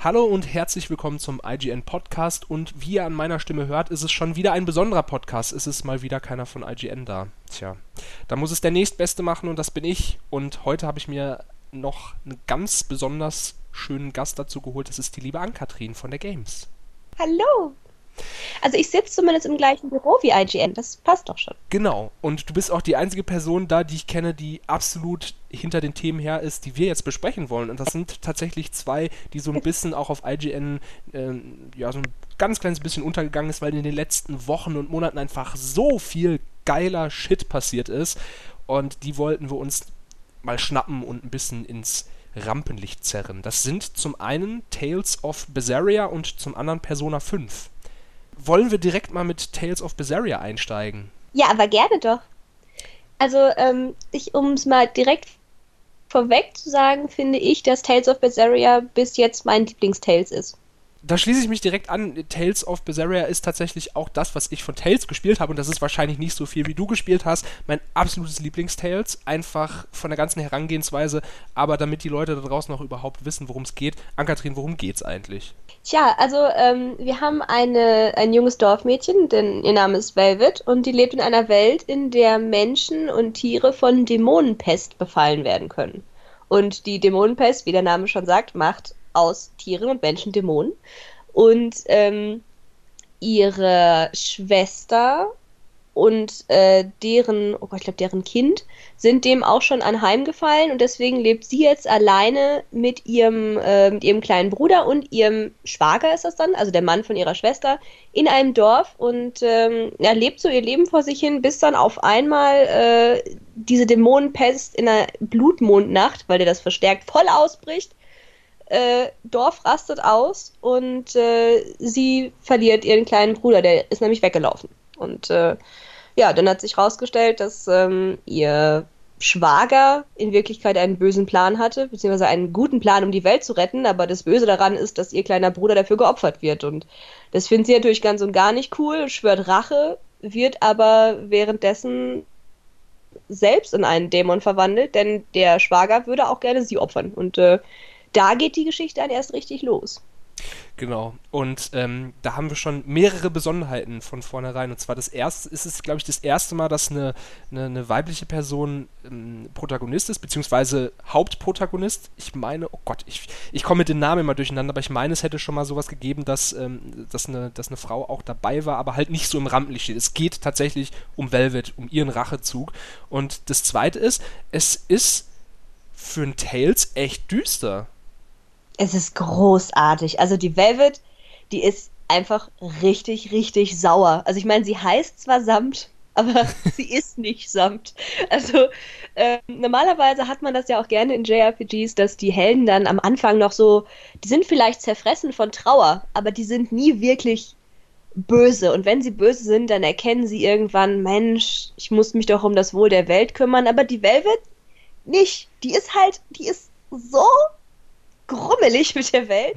Hallo und herzlich willkommen zum IGN Podcast und wie ihr an meiner Stimme hört, ist es schon wieder ein besonderer Podcast. Es ist mal wieder keiner von IGN da. Tja, da muss es der nächstbeste machen und das bin ich. Und heute habe ich mir noch einen ganz besonders schönen Gast dazu geholt. Das ist die liebe Ann-Kathrin von der Games. Hallo! Also ich sitze zumindest im gleichen Büro wie IGN, das passt doch schon. Genau, und du bist auch die einzige Person da, die ich kenne, die absolut hinter den Themen her ist, die wir jetzt besprechen wollen. Und das sind tatsächlich zwei, die so ein bisschen auch auf IGN, äh, ja, so ein ganz kleines bisschen untergegangen ist, weil in den letzten Wochen und Monaten einfach so viel geiler Shit passiert ist. Und die wollten wir uns mal schnappen und ein bisschen ins Rampenlicht zerren. Das sind zum einen Tales of Berseria und zum anderen Persona 5 wollen wir direkt mal mit Tales of Berseria einsteigen? Ja, aber gerne doch. Also, ähm, um es mal direkt vorweg zu sagen, finde ich, dass Tales of Berseria bis jetzt mein Lieblingstales ist da schließe ich mich direkt an. Tales of Berseria ist tatsächlich auch das, was ich von Tales gespielt habe. Und das ist wahrscheinlich nicht so viel, wie du gespielt hast. Mein absolutes Lieblingstales. Einfach von der ganzen Herangehensweise. Aber damit die Leute da draußen auch überhaupt wissen, worum es geht. Ankatrin, worum geht's eigentlich? Tja, also ähm, wir haben eine, ein junges Dorfmädchen, denn ihr Name ist Velvet. Und die lebt in einer Welt, in der Menschen und Tiere von Dämonenpest befallen werden können. Und die Dämonenpest, wie der Name schon sagt, macht aus Tieren und Menschen Dämonen. Und ähm, ihre Schwester und äh, deren, oh Gott, ich glaube, deren Kind sind dem auch schon anheimgefallen und deswegen lebt sie jetzt alleine mit ihrem, äh, mit ihrem kleinen Bruder und ihrem Schwager ist das dann, also der Mann von ihrer Schwester, in einem Dorf und ähm, ja, lebt so ihr Leben vor sich hin, bis dann auf einmal äh, diese Dämonenpest in einer Blutmondnacht, weil der das verstärkt voll ausbricht äh, Dorf rastet aus und äh, sie verliert ihren kleinen Bruder, der ist nämlich weggelaufen. Und äh, ja, dann hat sich herausgestellt, dass ähm, ihr Schwager in Wirklichkeit einen bösen Plan hatte, beziehungsweise einen guten Plan, um die Welt zu retten, aber das Böse daran ist, dass ihr kleiner Bruder dafür geopfert wird. Und das findet sie natürlich ganz und gar nicht cool, schwört Rache, wird aber währenddessen selbst in einen Dämon verwandelt, denn der Schwager würde auch gerne sie opfern. Und äh, da geht die Geschichte dann erst richtig los. Genau. Und ähm, da haben wir schon mehrere Besonderheiten von vornherein. Und zwar das erste ist es, glaube ich, das erste Mal, dass eine, eine, eine weibliche Person ähm, Protagonist ist, beziehungsweise Hauptprotagonist. Ich meine, oh Gott, ich, ich komme mit den Namen immer durcheinander, aber ich meine, es hätte schon mal sowas gegeben, dass, ähm, dass, eine, dass eine Frau auch dabei war, aber halt nicht so im Rampenlicht steht. Es geht tatsächlich um Velvet, um ihren Rachezug. Und das zweite ist, es ist für ein Tales echt düster es ist großartig. Also die Velvet, die ist einfach richtig, richtig sauer. Also ich meine, sie heißt zwar Samt, aber sie ist nicht Samt. Also äh, normalerweise hat man das ja auch gerne in JRPGs, dass die Helden dann am Anfang noch so, die sind vielleicht zerfressen von Trauer, aber die sind nie wirklich böse. Und wenn sie böse sind, dann erkennen sie irgendwann, Mensch, ich muss mich doch um das Wohl der Welt kümmern. Aber die Velvet nicht. Die ist halt, die ist so grummelig mit der Welt,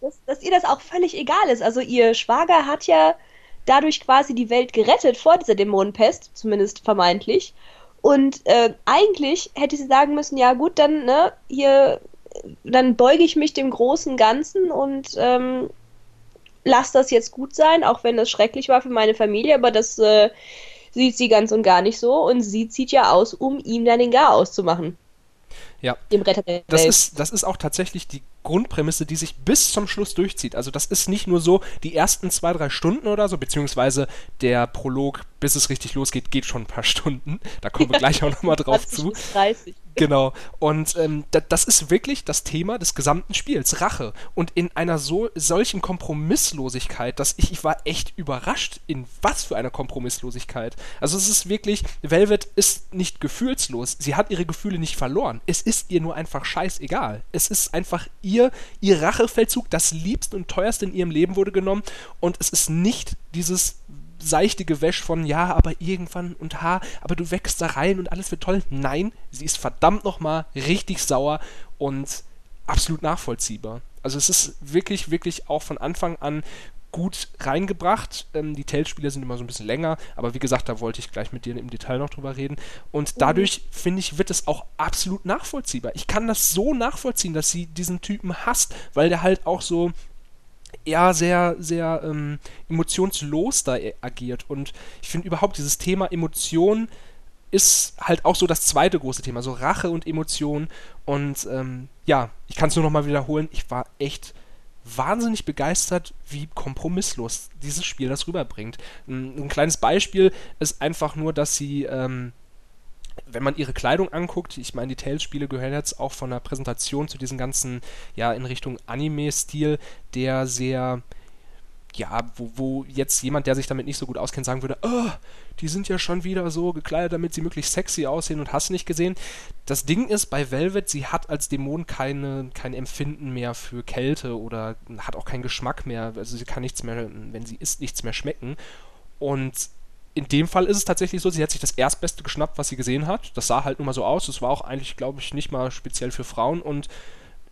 dass, dass ihr das auch völlig egal ist. Also ihr Schwager hat ja dadurch quasi die Welt gerettet vor dieser Dämonenpest, zumindest vermeintlich. Und äh, eigentlich hätte sie sagen müssen, ja gut, dann, ne, hier, dann beuge ich mich dem großen Ganzen und ähm, lass das jetzt gut sein, auch wenn das schrecklich war für meine Familie, aber das äh, sieht sie ganz und gar nicht so und sie zieht ja aus, um ihm dann den Gar auszumachen. Ja. Dem Retter der das Welt. Ist, das ist auch tatsächlich die Grundprämisse, die sich bis zum Schluss durchzieht. Also das ist nicht nur so die ersten zwei, drei Stunden oder so, beziehungsweise der Prolog, bis es richtig losgeht, geht schon ein paar Stunden. Da kommen wir gleich auch nochmal drauf zu. 30. Genau. Und ähm, da, das ist wirklich das Thema des gesamten Spiels, Rache. Und in einer so solchen Kompromisslosigkeit, dass ich, ich war echt überrascht, in was für einer Kompromisslosigkeit. Also es ist wirklich, Velvet ist nicht gefühlslos. Sie hat ihre Gefühle nicht verloren. Es ist ihr nur einfach scheißegal. Es ist einfach ihr, ihr Rachefeldzug, das Liebste und Teuerste in ihrem Leben wurde genommen. Und es ist nicht dieses seichte Gewäsch von ja, aber irgendwann und ha, aber du wächst da rein und alles wird toll. Nein, sie ist verdammt nochmal richtig sauer und absolut nachvollziehbar. Also es ist wirklich, wirklich auch von Anfang an gut reingebracht. Ähm, die Tales-Spiele sind immer so ein bisschen länger, aber wie gesagt, da wollte ich gleich mit dir im Detail noch drüber reden. Und mhm. dadurch, mhm. finde ich, wird es auch absolut nachvollziehbar. Ich kann das so nachvollziehen, dass sie diesen Typen hasst, weil der halt auch so ja sehr, sehr ähm, emotionslos da agiert. Und ich finde überhaupt dieses Thema Emotionen ist halt auch so das zweite große Thema, so Rache und Emotionen. Und ähm, ja, ich kann es nur nochmal wiederholen, ich war echt wahnsinnig begeistert, wie kompromisslos dieses Spiel das rüberbringt. Ein, ein kleines Beispiel ist einfach nur, dass sie, ähm, wenn man ihre Kleidung anguckt, ich meine, die Tales-Spiele gehören jetzt auch von der Präsentation zu diesem ganzen, ja, in Richtung Anime-Stil, der sehr ja, wo, wo jetzt jemand, der sich damit nicht so gut auskennt, sagen würde, oh, die sind ja schon wieder so gekleidet, damit sie möglichst sexy aussehen und hast nicht gesehen. Das Ding ist bei Velvet, sie hat als Dämon keine, kein Empfinden mehr für Kälte oder hat auch keinen Geschmack mehr. Also sie kann nichts mehr, wenn sie isst, nichts mehr schmecken. Und in dem Fall ist es tatsächlich so, sie hat sich das Erstbeste geschnappt, was sie gesehen hat. Das sah halt nun mal so aus. Das war auch eigentlich, glaube ich, nicht mal speziell für Frauen und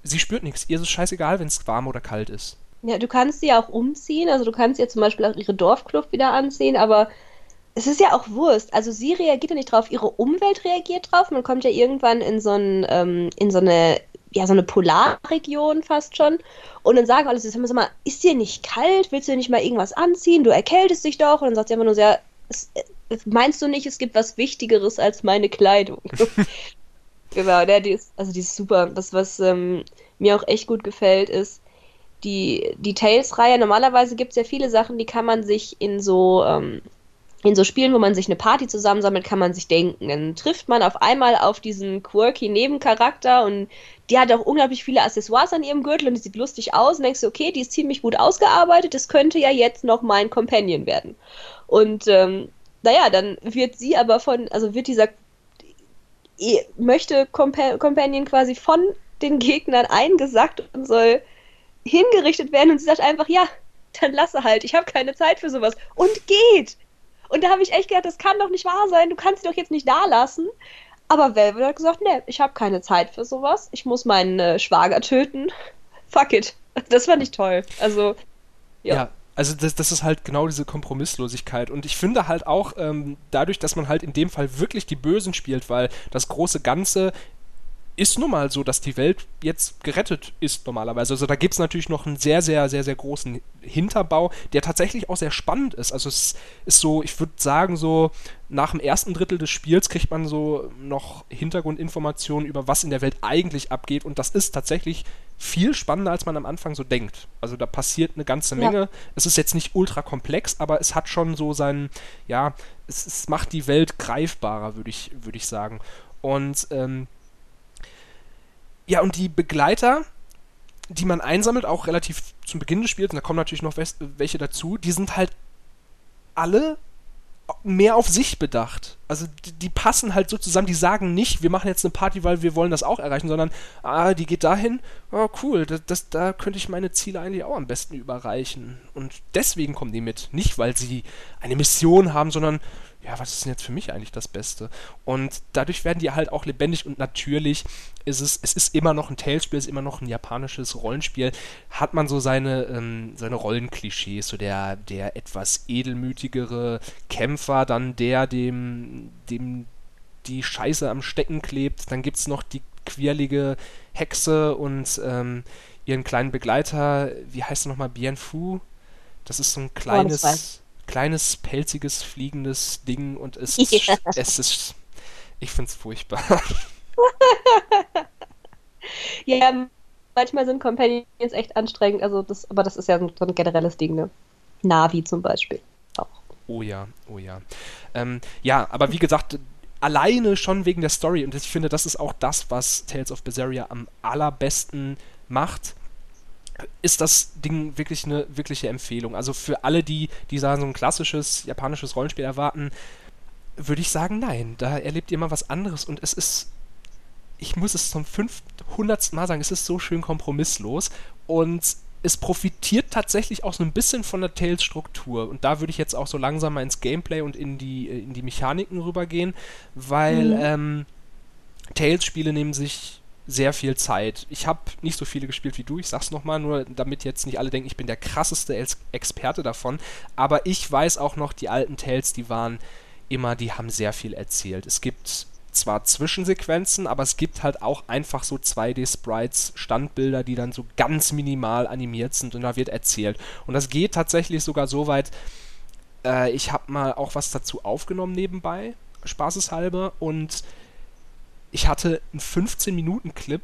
sie spürt nichts. Ihr ist es scheißegal, wenn es warm oder kalt ist. Ja, du kannst sie ja auch umziehen. Also du kannst ihr zum Beispiel auch ihre Dorfkluft wieder anziehen, aber es ist ja auch Wurst. Also sie reagiert ja nicht drauf, ihre Umwelt reagiert drauf. Man kommt ja irgendwann in so, ein, ähm, in so eine ja, so eine Polarregion fast schon. Und dann sagen alle, sag mal, ist dir nicht kalt? Willst du nicht mal irgendwas anziehen? Du erkältest dich doch. Und dann sagt sie einfach nur sehr, meinst du nicht, es gibt was Wichtigeres als meine Kleidung? genau, der, die ist, also die ist super. Was, was ähm, mir auch echt gut gefällt, ist, die, die Tales-Reihe, normalerweise gibt es ja viele Sachen, die kann man sich in so, ähm, in so Spielen, wo man sich eine Party zusammensammelt, kann man sich denken. Dann trifft man auf einmal auf diesen quirky Nebencharakter und die hat auch unglaublich viele Accessoires an ihrem Gürtel und die sieht lustig aus und denkst du, okay, die ist ziemlich gut ausgearbeitet, das könnte ja jetzt noch mein Companion werden. Und ähm, naja, dann wird sie aber von, also wird dieser möchte Compa Companion quasi von den Gegnern eingesackt und soll hingerichtet werden und sie sagt einfach, ja, dann lasse halt, ich habe keine Zeit für sowas. Und geht. Und da habe ich echt gedacht, das kann doch nicht wahr sein, du kannst sie doch jetzt nicht da lassen. Aber Velvet hat gesagt, nee, ich habe keine Zeit für sowas. Ich muss meinen äh, Schwager töten. Fuck it. Das fand ich toll. Also, ja. ja. Also das, das, ist halt genau diese Kompromisslosigkeit. Und ich finde halt auch, ähm, dadurch, dass man halt in dem Fall wirklich die Bösen spielt, weil das große Ganze ist nun mal so, dass die Welt jetzt gerettet ist normalerweise. Also da gibt es natürlich noch einen sehr, sehr, sehr, sehr großen Hinterbau, der tatsächlich auch sehr spannend ist. Also es ist so, ich würde sagen, so nach dem ersten Drittel des Spiels kriegt man so noch Hintergrundinformationen über was in der Welt eigentlich abgeht und das ist tatsächlich viel spannender, als man am Anfang so denkt. Also da passiert eine ganze Menge. Ja. Es ist jetzt nicht ultra komplex, aber es hat schon so seinen, ja, es, es macht die Welt greifbarer, würde ich, würd ich sagen. Und ähm, ja, und die Begleiter, die man einsammelt, auch relativ zum Beginn des Spiels, und da kommen natürlich noch welche dazu, die sind halt alle mehr auf sich bedacht. Also die, die, passen halt so zusammen, die sagen nicht, wir machen jetzt eine Party, weil wir wollen das auch erreichen, sondern ah, die geht dahin, oh cool, das, das, da könnte ich meine Ziele eigentlich auch am besten überreichen. Und deswegen kommen die mit. Nicht, weil sie eine Mission haben, sondern ja, was ist denn jetzt für mich eigentlich das Beste? Und dadurch werden die halt auch lebendig und natürlich ist es, es ist immer noch ein Tales-Spiel, es ist immer noch ein japanisches Rollenspiel, hat man so seine, ähm, seine Rollenklischees, so der, der etwas edelmütigere Kämpfer, dann der, dem, dem die Scheiße am Stecken klebt, dann gibt es noch die quirlige Hexe und ähm, ihren kleinen Begleiter, wie heißt er nochmal, Bien Fu? Das ist so ein kleines... Oh, kleines, pelziges, fliegendes Ding und es ist, ja. es ist ich finde es furchtbar. ja, manchmal sind Companions echt anstrengend, also das, aber das ist ja so ein generelles Ding, ne? Navi zum Beispiel. Auch. Oh ja, oh ja. Ähm, ja, aber wie gesagt, alleine schon wegen der Story und ich finde, das ist auch das, was Tales of Berseria am allerbesten macht ist das Ding wirklich eine wirkliche Empfehlung. Also für alle, die, die sagen, so ein klassisches japanisches Rollenspiel erwarten, würde ich sagen, nein. Da erlebt ihr mal was anderes und es ist, ich muss es zum 500. Mal sagen, es ist so schön kompromisslos und es profitiert tatsächlich auch so ein bisschen von der Tales-Struktur. Und da würde ich jetzt auch so langsam mal ins Gameplay und in die, äh, in die Mechaniken rübergehen, weil mhm. ähm, Tales-Spiele nehmen sich sehr viel Zeit. Ich habe nicht so viele gespielt wie du, ich sag's nochmal, nur damit jetzt nicht alle denken, ich bin der krasseste Experte davon. Aber ich weiß auch noch, die alten Tales, die waren immer, die haben sehr viel erzählt. Es gibt zwar Zwischensequenzen, aber es gibt halt auch einfach so 2D-Sprites, Standbilder, die dann so ganz minimal animiert sind und da wird erzählt. Und das geht tatsächlich sogar so weit, äh, ich habe mal auch was dazu aufgenommen nebenbei, spaßeshalber, und ich hatte einen 15-Minuten-Clip,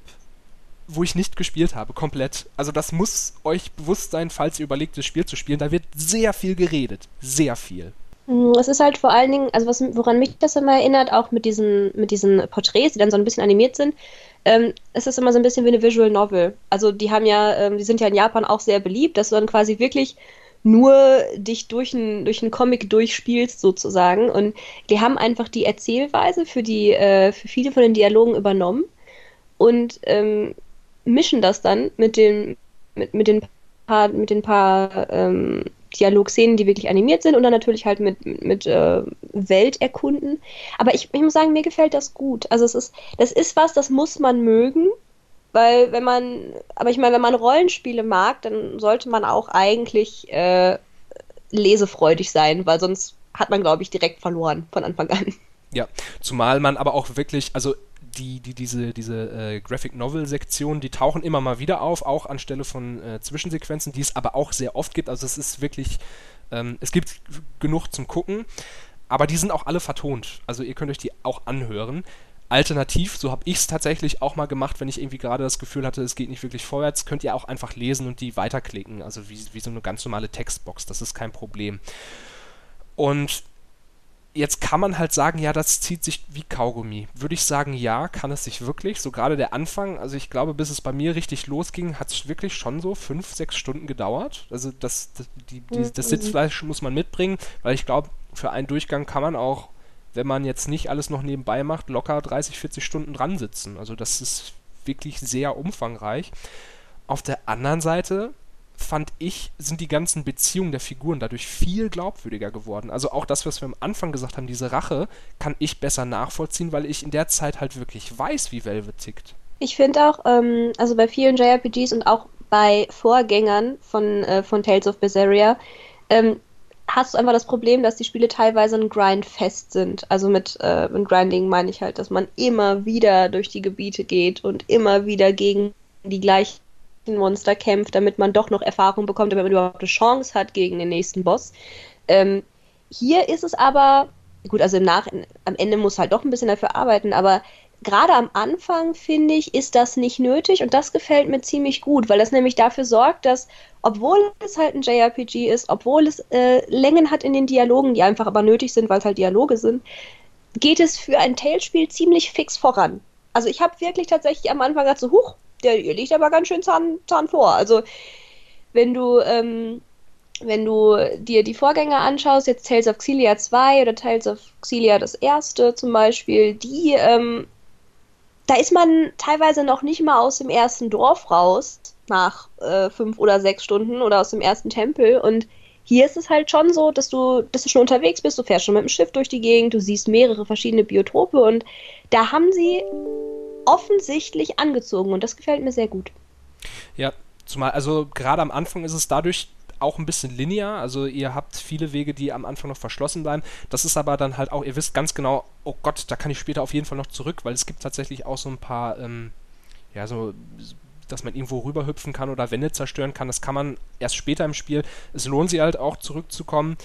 wo ich nicht gespielt habe, komplett. Also das muss euch bewusst sein, falls ihr überlegt, das Spiel zu spielen. Da wird sehr viel geredet. Sehr viel. Mm, es ist halt vor allen Dingen, also was, woran mich das immer erinnert, auch mit diesen, mit diesen Porträts, die dann so ein bisschen animiert sind, ähm, es ist immer so ein bisschen wie eine Visual Novel. Also die haben ja, ähm, die sind ja in Japan auch sehr beliebt, dass du dann quasi wirklich nur dich durch einen durch Comic durchspielst sozusagen. Und die haben einfach die Erzählweise für die äh, für viele von den Dialogen übernommen und ähm, mischen das dann mit den mit, mit den paar mit den paar ähm, Dialogszenen, die wirklich animiert sind und dann natürlich halt mit, mit äh, Welt erkunden. Aber ich, ich muss sagen, mir gefällt das gut. Also es ist, das ist was, das muss man mögen. Weil wenn man, aber ich meine, wenn man Rollenspiele mag, dann sollte man auch eigentlich äh, lesefreudig sein, weil sonst hat man, glaube ich, direkt verloren von Anfang an. Ja, zumal man aber auch wirklich, also die, die, diese, diese äh, Graphic Novel Sektion, die tauchen immer mal wieder auf, auch anstelle von äh, Zwischensequenzen, die es aber auch sehr oft gibt. Also es ist wirklich, ähm, es gibt genug zum Gucken, aber die sind auch alle vertont. Also ihr könnt euch die auch anhören. Alternativ, so habe ich es tatsächlich auch mal gemacht, wenn ich irgendwie gerade das Gefühl hatte, es geht nicht wirklich vorwärts, könnt ihr auch einfach lesen und die weiterklicken. Also wie, wie so eine ganz normale Textbox, das ist kein Problem. Und jetzt kann man halt sagen, ja, das zieht sich wie Kaugummi. Würde ich sagen, ja, kann es sich wirklich. So gerade der Anfang, also ich glaube, bis es bei mir richtig losging, hat es wirklich schon so fünf, sechs Stunden gedauert. Also das, das, die, die, das mhm. Sitzfleisch muss man mitbringen, weil ich glaube, für einen Durchgang kann man auch wenn man jetzt nicht alles noch nebenbei macht, locker 30, 40 Stunden dran sitzen. Also das ist wirklich sehr umfangreich. Auf der anderen Seite fand ich, sind die ganzen Beziehungen der Figuren dadurch viel glaubwürdiger geworden. Also auch das, was wir am Anfang gesagt haben, diese Rache, kann ich besser nachvollziehen, weil ich in der Zeit halt wirklich weiß, wie Velvet tickt. Ich finde auch, ähm, also bei vielen JRPGs und auch bei Vorgängern von, äh, von Tales of Berseria, ähm, hast du einfach das Problem, dass die Spiele teilweise ein Grind-fest sind. Also mit, äh, mit Grinding meine ich halt, dass man immer wieder durch die Gebiete geht und immer wieder gegen die gleichen Monster kämpft, damit man doch noch Erfahrung bekommt, damit man überhaupt eine Chance hat gegen den nächsten Boss. Ähm, hier ist es aber, gut, also im Nach am Ende muss halt doch ein bisschen dafür arbeiten, aber gerade am Anfang, finde ich, ist das nicht nötig und das gefällt mir ziemlich gut, weil das nämlich dafür sorgt, dass, obwohl es halt ein JRPG ist, obwohl es äh, Längen hat in den Dialogen, die einfach aber nötig sind, weil es halt Dialoge sind, geht es für ein Tales-Spiel ziemlich fix voran. Also ich habe wirklich tatsächlich am Anfang gedacht so, huch, der liegt aber ganz schön Zahn, Zahn vor. Also wenn du ähm, wenn du dir die Vorgänger anschaust, jetzt Tales of Xillia 2 oder Tales of Xillia das erste zum Beispiel, die ähm, da ist man teilweise noch nicht mal aus dem ersten Dorf raus, nach äh, fünf oder sechs Stunden oder aus dem ersten Tempel. Und hier ist es halt schon so, dass du, dass du schon unterwegs bist, du fährst schon mit dem Schiff durch die Gegend, du siehst mehrere verschiedene Biotope und da haben sie offensichtlich angezogen und das gefällt mir sehr gut. Ja, zumal, also gerade am Anfang ist es dadurch auch ein bisschen linear. Also ihr habt viele Wege, die am Anfang noch verschlossen bleiben. Das ist aber dann halt auch, ihr wisst ganz genau, oh Gott, da kann ich später auf jeden Fall noch zurück, weil es gibt tatsächlich auch so ein paar, ähm, ja, so dass man irgendwo rüberhüpfen kann oder Wände zerstören kann. Das kann man erst später im Spiel. Es lohnt sich halt auch zurückzukommen.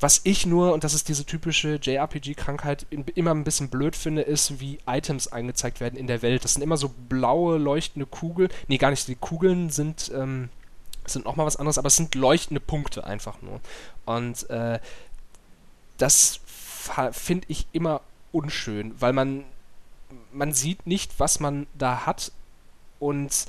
Was ich nur, und das ist diese typische JRPG-Krankheit, immer ein bisschen blöd finde, ist, wie Items angezeigt werden in der Welt. Das sind immer so blaue, leuchtende Kugeln. Nee, gar nicht. Die Kugeln sind ähm, sind nochmal was anderes, aber es sind leuchtende Punkte einfach nur. Und äh, das finde ich immer unschön, weil man, man sieht nicht, was man da hat. Und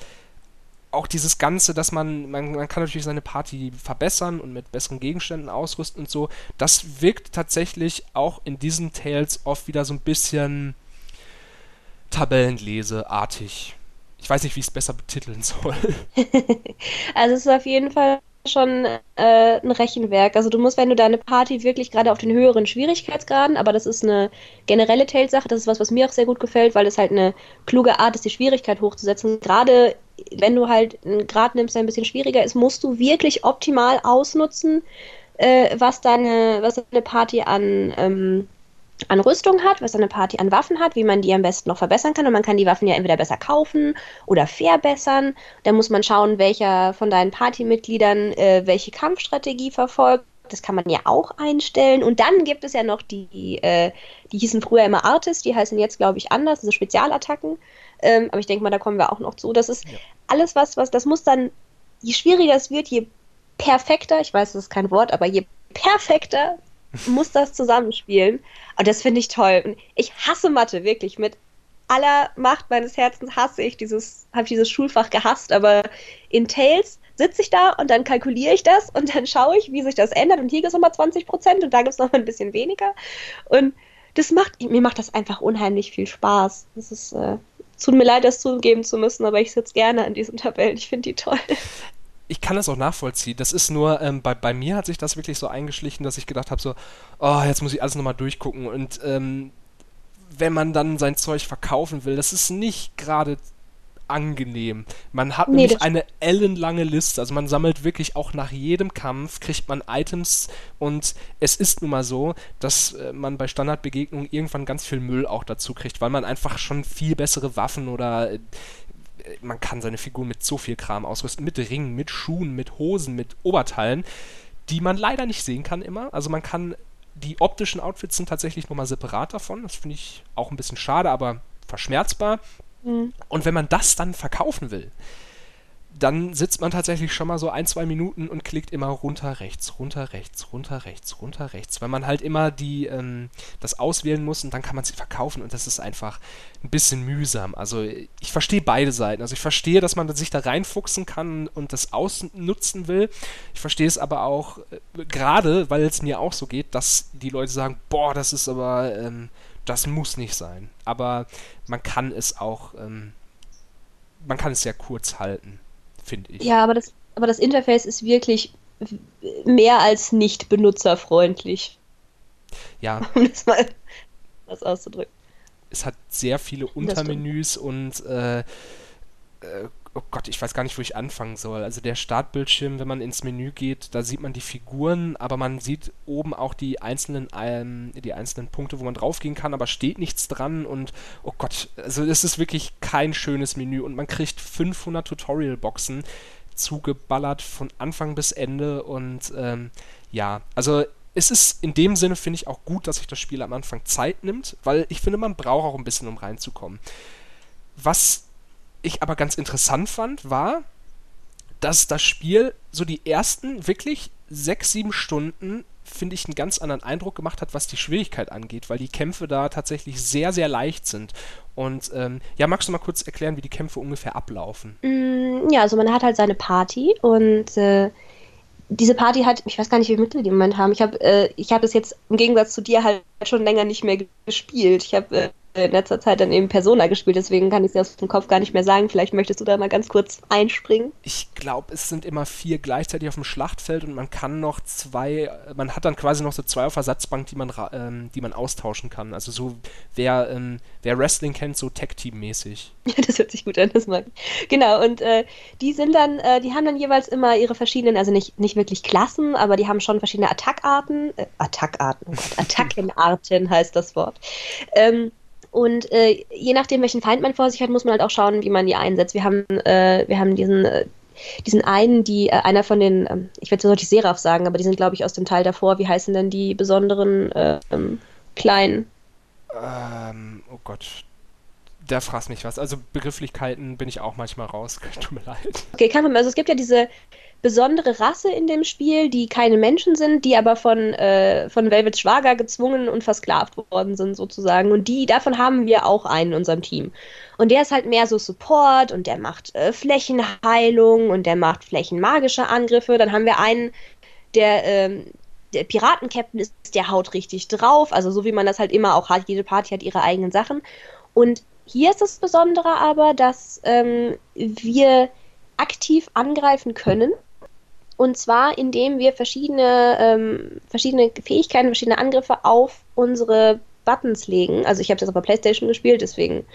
auch dieses Ganze, dass man, man, man kann natürlich seine Party verbessern und mit besseren Gegenständen ausrüsten und so, das wirkt tatsächlich auch in diesen Tales oft wieder so ein bisschen Tabellenleseartig ich weiß nicht, wie ich es besser betiteln soll. also es ist auf jeden Fall schon äh, ein Rechenwerk. Also du musst, wenn du deine Party wirklich gerade auf den höheren Schwierigkeitsgraden, aber das ist eine generelle Tales-Sache, das ist was, was mir auch sehr gut gefällt, weil es halt eine kluge Art ist, die Schwierigkeit hochzusetzen. Gerade wenn du halt einen Grad nimmst, der ein bisschen schwieriger ist, musst du wirklich optimal ausnutzen, äh, was, deine, was deine Party an ähm, an Rüstung hat, was eine Party an Waffen hat, wie man die am besten noch verbessern kann. Und man kann die Waffen ja entweder besser kaufen oder verbessern. Dann muss man schauen, welcher von deinen Partymitgliedern äh, welche Kampfstrategie verfolgt. Das kann man ja auch einstellen. Und dann gibt es ja noch die, äh, die hießen früher immer Artists, die heißen jetzt, glaube ich, anders, also Spezialattacken. Ähm, aber ich denke mal, da kommen wir auch noch zu. Das ist ja. alles was, was, das muss dann, je schwieriger es wird, je perfekter, ich weiß, das ist kein Wort, aber je perfekter muss das zusammenspielen. Und das finde ich toll. Und ich hasse Mathe, wirklich. Mit aller Macht meines Herzens hasse ich dieses, habe dieses Schulfach gehasst, aber in Tails sitze ich da und dann kalkuliere ich das und dann schaue ich, wie sich das ändert und hier gibt es nochmal 20 Prozent und da gibt es nochmal ein bisschen weniger. Und das macht, mir macht das einfach unheimlich viel Spaß. Das ist, äh, tut mir leid, das zugeben zu müssen, aber ich sitze gerne an diesen Tabellen. Ich finde die toll ich kann das auch nachvollziehen. Das ist nur, ähm, bei, bei mir hat sich das wirklich so eingeschlichen, dass ich gedacht habe, so, oh, jetzt muss ich alles nochmal durchgucken. Und ähm, wenn man dann sein Zeug verkaufen will, das ist nicht gerade angenehm. Man hat nee, nämlich eine ellenlange Liste. Also man sammelt wirklich auch nach jedem Kampf, kriegt man Items und es ist nun mal so, dass äh, man bei Standardbegegnungen irgendwann ganz viel Müll auch dazu kriegt, weil man einfach schon viel bessere Waffen oder äh, man kann seine Figur mit so viel Kram ausrüsten, mit Ringen, mit Schuhen, mit Hosen, mit Oberteilen, die man leider nicht sehen kann immer. Also man kann, die optischen Outfits sind tatsächlich nochmal separat davon. Das finde ich auch ein bisschen schade, aber verschmerzbar. Mhm. Und wenn man das dann verkaufen will, dann sitzt man tatsächlich schon mal so ein, zwei Minuten und klickt immer runter, rechts, runter, rechts, runter, rechts, runter, rechts, weil man halt immer die, ähm, das auswählen muss und dann kann man sie verkaufen und das ist einfach ein bisschen mühsam. Also ich verstehe beide Seiten. Also ich verstehe, dass man sich da reinfuchsen kann und das ausnutzen will. Ich verstehe es aber auch, äh, gerade weil es mir auch so geht, dass die Leute sagen, boah, das ist aber, ähm, das muss nicht sein. Aber man kann es auch, ähm, man kann es sehr kurz halten finde ich. Ja, aber das, aber das Interface ist wirklich mehr als nicht benutzerfreundlich. Ja. Um das mal was auszudrücken. Es hat sehr viele Untermenüs und äh, äh, oh Gott, ich weiß gar nicht, wo ich anfangen soll. Also der Startbildschirm, wenn man ins Menü geht, da sieht man die Figuren, aber man sieht oben auch die einzelnen, ähm, die einzelnen Punkte, wo man draufgehen kann, aber steht nichts dran und oh Gott, also es ist wirklich kein schönes Menü und man kriegt 500 Tutorial-Boxen zugeballert von Anfang bis Ende und ähm, ja, also es ist in dem Sinne, finde ich, auch gut, dass sich das Spiel am Anfang Zeit nimmt, weil ich finde, man braucht auch ein bisschen, um reinzukommen. Was ich aber ganz interessant fand, war, dass das Spiel so die ersten wirklich sechs, sieben Stunden, finde ich, einen ganz anderen Eindruck gemacht hat, was die Schwierigkeit angeht, weil die Kämpfe da tatsächlich sehr, sehr leicht sind. Und ähm, ja, magst du mal kurz erklären, wie die Kämpfe ungefähr ablaufen? Mm, ja, also man hat halt seine Party und äh, diese Party hat, ich weiß gar nicht, wie viele Mitglieder die im Moment haben. Ich habe äh, hab das jetzt im Gegensatz zu dir halt schon länger nicht mehr gespielt. Ich habe äh, in letzter Zeit dann eben Persona gespielt, deswegen kann ich es aus dem Kopf gar nicht mehr sagen. Vielleicht möchtest du da mal ganz kurz einspringen. Ich glaube, es sind immer vier gleichzeitig auf dem Schlachtfeld und man kann noch zwei, man hat dann quasi noch so zwei auf Ersatzbank, die man, ähm, die man austauschen kann. Also so, wer, ähm, wer Wrestling kennt, so Tag-Team-mäßig. Ja, das hört sich gut an, das mag ich. Genau, und äh, die sind dann, äh, die haben dann jeweils immer ihre verschiedenen, also nicht, nicht wirklich Klassen, aber die haben schon verschiedene Attackarten, äh, Attackarten, oh Gott, Attackenarten heißt das Wort. Ähm, und äh, je nachdem, welchen Feind man vor sich hat, muss man halt auch schauen, wie man die einsetzt. Wir haben, äh, wir haben diesen, äh, diesen einen, die, äh, einer von den, ähm, ich werde so nicht Seraph sagen, aber die sind, glaube ich, aus dem Teil davor. Wie heißen denn die besonderen ähm, kleinen? Ähm, oh Gott. Da fragst mich was. Also Begrifflichkeiten bin ich auch manchmal raus. Tut mir leid. Okay, kein Problem. Also es gibt ja diese besondere Rasse in dem Spiel, die keine Menschen sind, die aber von, äh, von Velvets Schwager gezwungen und versklavt worden sind, sozusagen. Und die, davon haben wir auch einen in unserem Team. Und der ist halt mehr so Support und der macht äh, Flächenheilung und der macht flächenmagische Angriffe. Dann haben wir einen, der, ähm, der Piratenkapitän ist, der haut richtig drauf. Also so wie man das halt immer auch hat. Jede Party hat ihre eigenen Sachen. Und hier ist das Besondere aber, dass ähm, wir aktiv angreifen können und zwar, indem wir verschiedene, ähm, verschiedene Fähigkeiten, verschiedene Angriffe auf unsere Buttons legen. Also ich habe jetzt auf der PlayStation gespielt, deswegen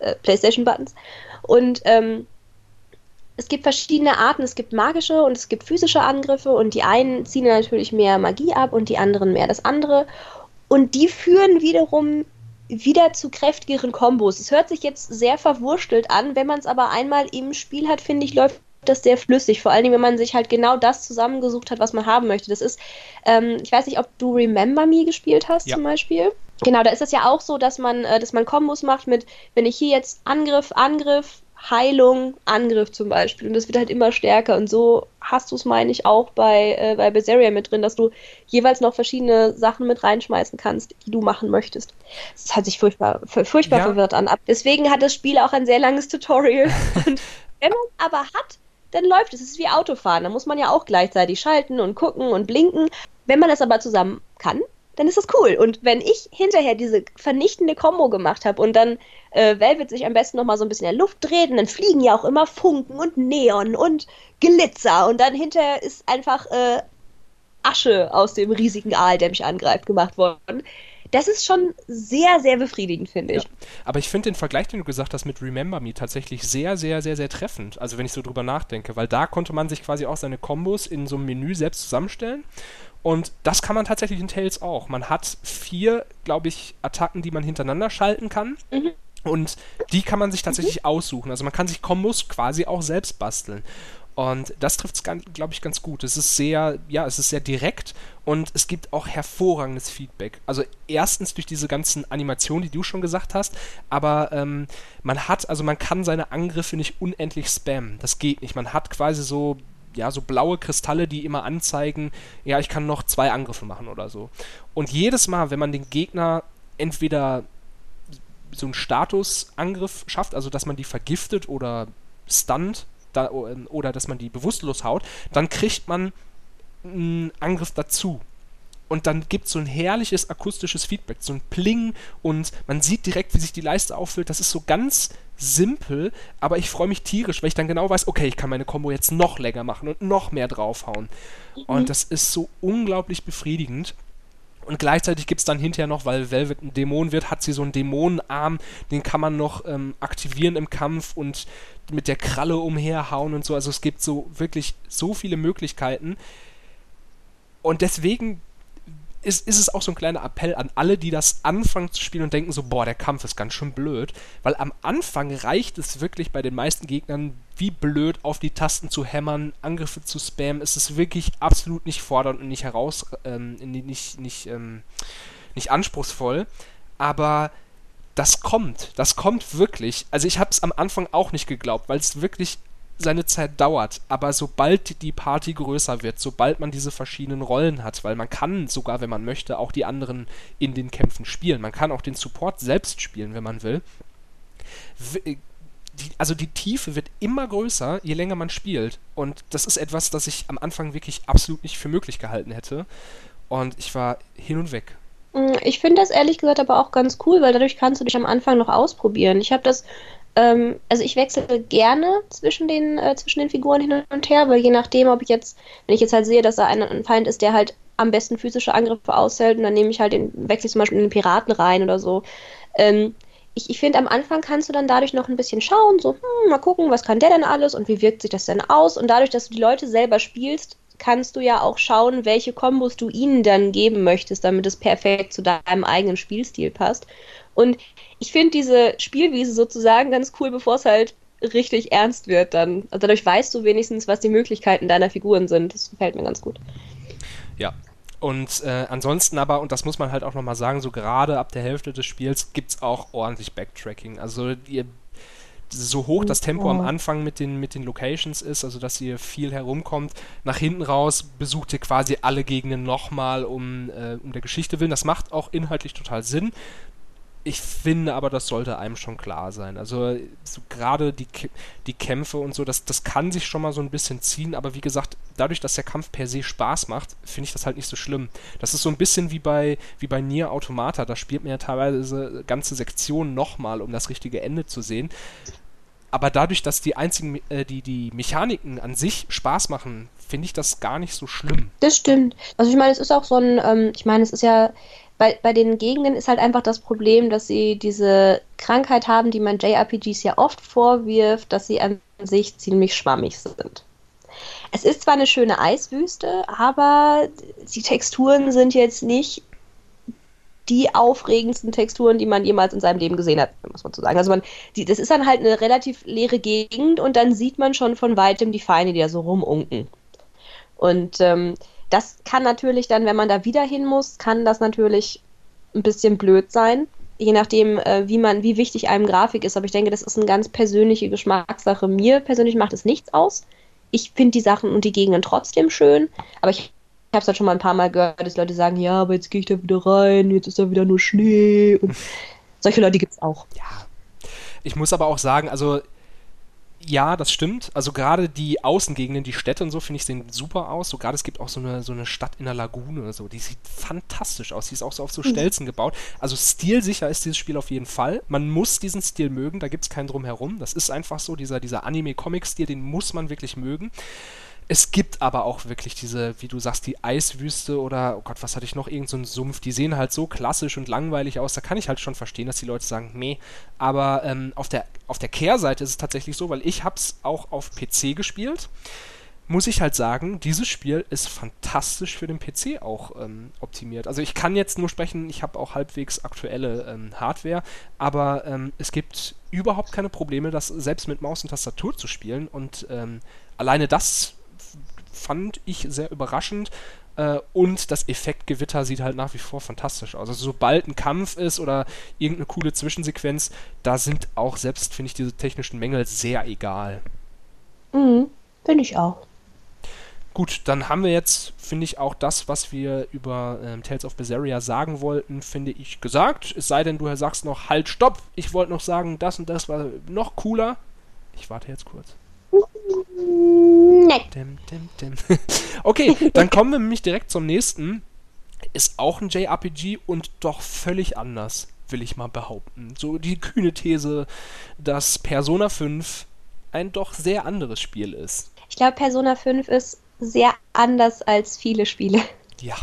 äh, PlayStation-Buttons. Und ähm, es gibt verschiedene Arten. Es gibt magische und es gibt physische Angriffe und die einen ziehen natürlich mehr Magie ab und die anderen mehr das andere. Und die führen wiederum wieder zu kräftigeren Kombos. Es hört sich jetzt sehr verwurstelt an, wenn man es aber einmal im Spiel hat, finde ich, läuft das sehr flüssig. Vor allem, wenn man sich halt genau das zusammengesucht hat, was man haben möchte. Das ist, ähm, ich weiß nicht, ob du Remember Me gespielt hast ja. zum Beispiel. Genau, da ist es ja auch so, dass man, äh, dass man Kombos macht mit, wenn ich hier jetzt Angriff, Angriff, Heilung, Angriff zum Beispiel. Und das wird halt immer stärker. Und so hast du es, meine ich, auch bei, äh, bei Berseria mit drin, dass du jeweils noch verschiedene Sachen mit reinschmeißen kannst, die du machen möchtest. Das hat sich furchtbar, furchtbar ja. verwirrt an. Deswegen hat das Spiel auch ein sehr langes Tutorial. Und wenn man aber hat, dann läuft es. Es ist wie Autofahren. Da muss man ja auch gleichzeitig schalten und gucken und blinken. Wenn man das aber zusammen kann, dann ist das cool. Und wenn ich hinterher diese vernichtende Combo gemacht habe und dann äh, Velvet sich am besten nochmal so ein bisschen in der Luft dreht und dann fliegen ja auch immer Funken und Neon und Glitzer und dann hinterher ist einfach äh, Asche aus dem riesigen Aal, der mich angreift, gemacht worden. Das ist schon sehr, sehr befriedigend, finde ich. Ja. Aber ich finde den Vergleich, den du gesagt hast mit Remember Me, tatsächlich sehr, sehr, sehr, sehr treffend. Also wenn ich so drüber nachdenke, weil da konnte man sich quasi auch seine Kombos in so einem Menü selbst zusammenstellen und das kann man tatsächlich in Tails auch. Man hat vier, glaube ich, Attacken, die man hintereinander schalten kann. Mhm. Und die kann man sich tatsächlich mhm. aussuchen. Also man kann sich Kombos quasi auch selbst basteln. Und das trifft es, glaube ich, ganz gut. Es ist sehr, ja, es ist sehr direkt und es gibt auch hervorragendes Feedback. Also erstens durch diese ganzen Animationen, die du schon gesagt hast, aber ähm, man hat, also man kann seine Angriffe nicht unendlich spammen. Das geht nicht. Man hat quasi so ja, so blaue Kristalle, die immer anzeigen, ja, ich kann noch zwei Angriffe machen oder so. Und jedes Mal, wenn man den Gegner entweder so einen Statusangriff schafft, also dass man die vergiftet oder stunt da, oder dass man die bewusstlos haut, dann kriegt man einen Angriff dazu und dann gibt es so ein herrliches akustisches Feedback, so ein Pling und man sieht direkt, wie sich die Leiste auffüllt. Das ist so ganz simpel, aber ich freue mich tierisch, weil ich dann genau weiß, okay, ich kann meine Combo jetzt noch länger machen und noch mehr draufhauen. Mhm. Und das ist so unglaublich befriedigend. Und gleichzeitig gibt es dann hinterher noch, weil Velvet ein Dämon wird, hat sie so einen Dämonenarm, den kann man noch ähm, aktivieren im Kampf und mit der Kralle umherhauen und so. Also es gibt so wirklich so viele Möglichkeiten. Und deswegen ist, ist es auch so ein kleiner Appell an alle, die das anfangen zu spielen und denken so, boah, der Kampf ist ganz schön blöd. Weil am Anfang reicht es wirklich bei den meisten Gegnern wie blöd auf die Tasten zu hämmern, Angriffe zu spammen. Es ist wirklich absolut nicht fordernd und nicht heraus, ähm, nicht, nicht, ähm, nicht anspruchsvoll. Aber das kommt, das kommt wirklich. Also ich habe es am Anfang auch nicht geglaubt, weil es wirklich seine Zeit dauert, aber sobald die Party größer wird, sobald man diese verschiedenen Rollen hat, weil man kann sogar, wenn man möchte, auch die anderen in den Kämpfen spielen. Man kann auch den Support selbst spielen, wenn man will. Die, also die Tiefe wird immer größer, je länger man spielt. Und das ist etwas, das ich am Anfang wirklich absolut nicht für möglich gehalten hätte. Und ich war hin und weg. Mm, ich finde das ehrlich gesagt aber auch ganz cool, weil dadurch kannst du dich am Anfang noch ausprobieren. Ich habe das ähm, also ich wechsle gerne zwischen den, äh, zwischen den Figuren hin und her, weil je nachdem, ob ich jetzt, wenn ich jetzt halt sehe, dass da ein, ein Feind ist, der halt am besten physische Angriffe aushält, und dann nehme ich halt den, wechsle ich zum Beispiel in den Piraten rein oder so. Ähm, ich, ich finde, am Anfang kannst du dann dadurch noch ein bisschen schauen, so, hm, mal gucken, was kann der denn alles und wie wirkt sich das denn aus? Und dadurch, dass du die Leute selber spielst, kannst du ja auch schauen, welche Kombos du ihnen dann geben möchtest, damit es perfekt zu deinem eigenen Spielstil passt. Und ich finde diese Spielwiese sozusagen ganz cool, bevor es halt richtig ernst wird dann. Also dadurch weißt du wenigstens, was die Möglichkeiten deiner Figuren sind. Das gefällt mir ganz gut. Ja. Und äh, ansonsten aber, und das muss man halt auch nochmal sagen, so gerade ab der Hälfte des Spiels gibt es auch ordentlich Backtracking. Also ihr so hoch das Tempo am Anfang mit den, mit den Locations ist, also dass ihr viel herumkommt. Nach hinten raus besucht ihr quasi alle Gegenden nochmal um, äh, um der Geschichte willen. Das macht auch inhaltlich total Sinn ich finde aber, das sollte einem schon klar sein. Also so gerade die, die Kämpfe und so, das, das kann sich schon mal so ein bisschen ziehen, aber wie gesagt, dadurch, dass der Kampf per se Spaß macht, finde ich das halt nicht so schlimm. Das ist so ein bisschen wie bei, wie bei Nier Automata, da spielt man ja teilweise ganze Sektionen nochmal, um das richtige Ende zu sehen aber dadurch, dass die einzigen, äh, die, die Mechaniken an sich Spaß machen, finde ich das gar nicht so schlimm. Das stimmt. Also ich meine, es ist auch so ein, ähm, ich meine, es ist ja, bei, bei den Gegenden ist halt einfach das Problem, dass sie diese Krankheit haben, die man JRPGs ja oft vorwirft, dass sie an sich ziemlich schwammig sind. Es ist zwar eine schöne Eiswüste, aber die Texturen sind jetzt nicht die aufregendsten Texturen, die man jemals in seinem Leben gesehen hat, muss man so sagen. Also man, die, das ist dann halt eine relativ leere Gegend und dann sieht man schon von weitem die Feinde, die da so rumunken. Und ähm, das kann natürlich dann, wenn man da wieder hin muss, kann das natürlich ein bisschen blöd sein, je nachdem, äh, wie man, wie wichtig einem Grafik ist. Aber ich denke, das ist eine ganz persönliche Geschmackssache. Mir persönlich macht es nichts aus. Ich finde die Sachen und die Gegenden trotzdem schön, aber ich ich habe es halt schon mal ein paar Mal gehört, dass Leute sagen, ja, aber jetzt gehe ich da wieder rein, jetzt ist da wieder nur Schnee. Und solche Leute gibt es auch. Ja. Ich muss aber auch sagen, also ja, das stimmt. Also gerade die Außengegenden, die Städte und so, finde ich, sehen super aus. So gerade es gibt auch so eine, so eine Stadt in der Lagune oder so. Die sieht fantastisch aus. Die ist auch so auf so mhm. Stelzen gebaut. Also stilsicher ist dieses Spiel auf jeden Fall. Man muss diesen Stil mögen, da gibt es keinen drum herum. Das ist einfach so, dieser, dieser Anime-Comic-Stil, den muss man wirklich mögen. Es gibt aber auch wirklich diese, wie du sagst, die Eiswüste oder, oh Gott, was hatte ich noch, irgend so Sumpf, die sehen halt so klassisch und langweilig aus. Da kann ich halt schon verstehen, dass die Leute sagen, nee. Aber ähm, auf der, auf der Kehrseite ist es tatsächlich so, weil ich hab's auch auf PC gespielt muss ich halt sagen, dieses Spiel ist fantastisch für den PC auch ähm, optimiert. Also ich kann jetzt nur sprechen, ich habe auch halbwegs aktuelle ähm, Hardware, aber ähm, es gibt überhaupt keine Probleme, das selbst mit Maus und Tastatur zu spielen und ähm, alleine das fand ich sehr überraschend. Äh, und das Effektgewitter sieht halt nach wie vor fantastisch aus. Also sobald ein Kampf ist oder irgendeine coole Zwischensequenz, da sind auch selbst, finde ich, diese technischen Mängel sehr egal. Mhm, finde ich auch. Gut, dann haben wir jetzt, finde ich, auch das, was wir über ähm, Tales of Berseria sagen wollten, finde ich, gesagt. Es sei denn, du sagst noch, halt, stopp, ich wollte noch sagen, das und das war noch cooler. Ich warte jetzt kurz. Nein. Dim, dim, dim. okay, dann kommen wir nämlich direkt zum nächsten. Ist auch ein JRPG und doch völlig anders, will ich mal behaupten. So die kühne These, dass Persona 5 ein doch sehr anderes Spiel ist. Ich glaube, Persona 5 ist sehr anders als viele Spiele. Ja,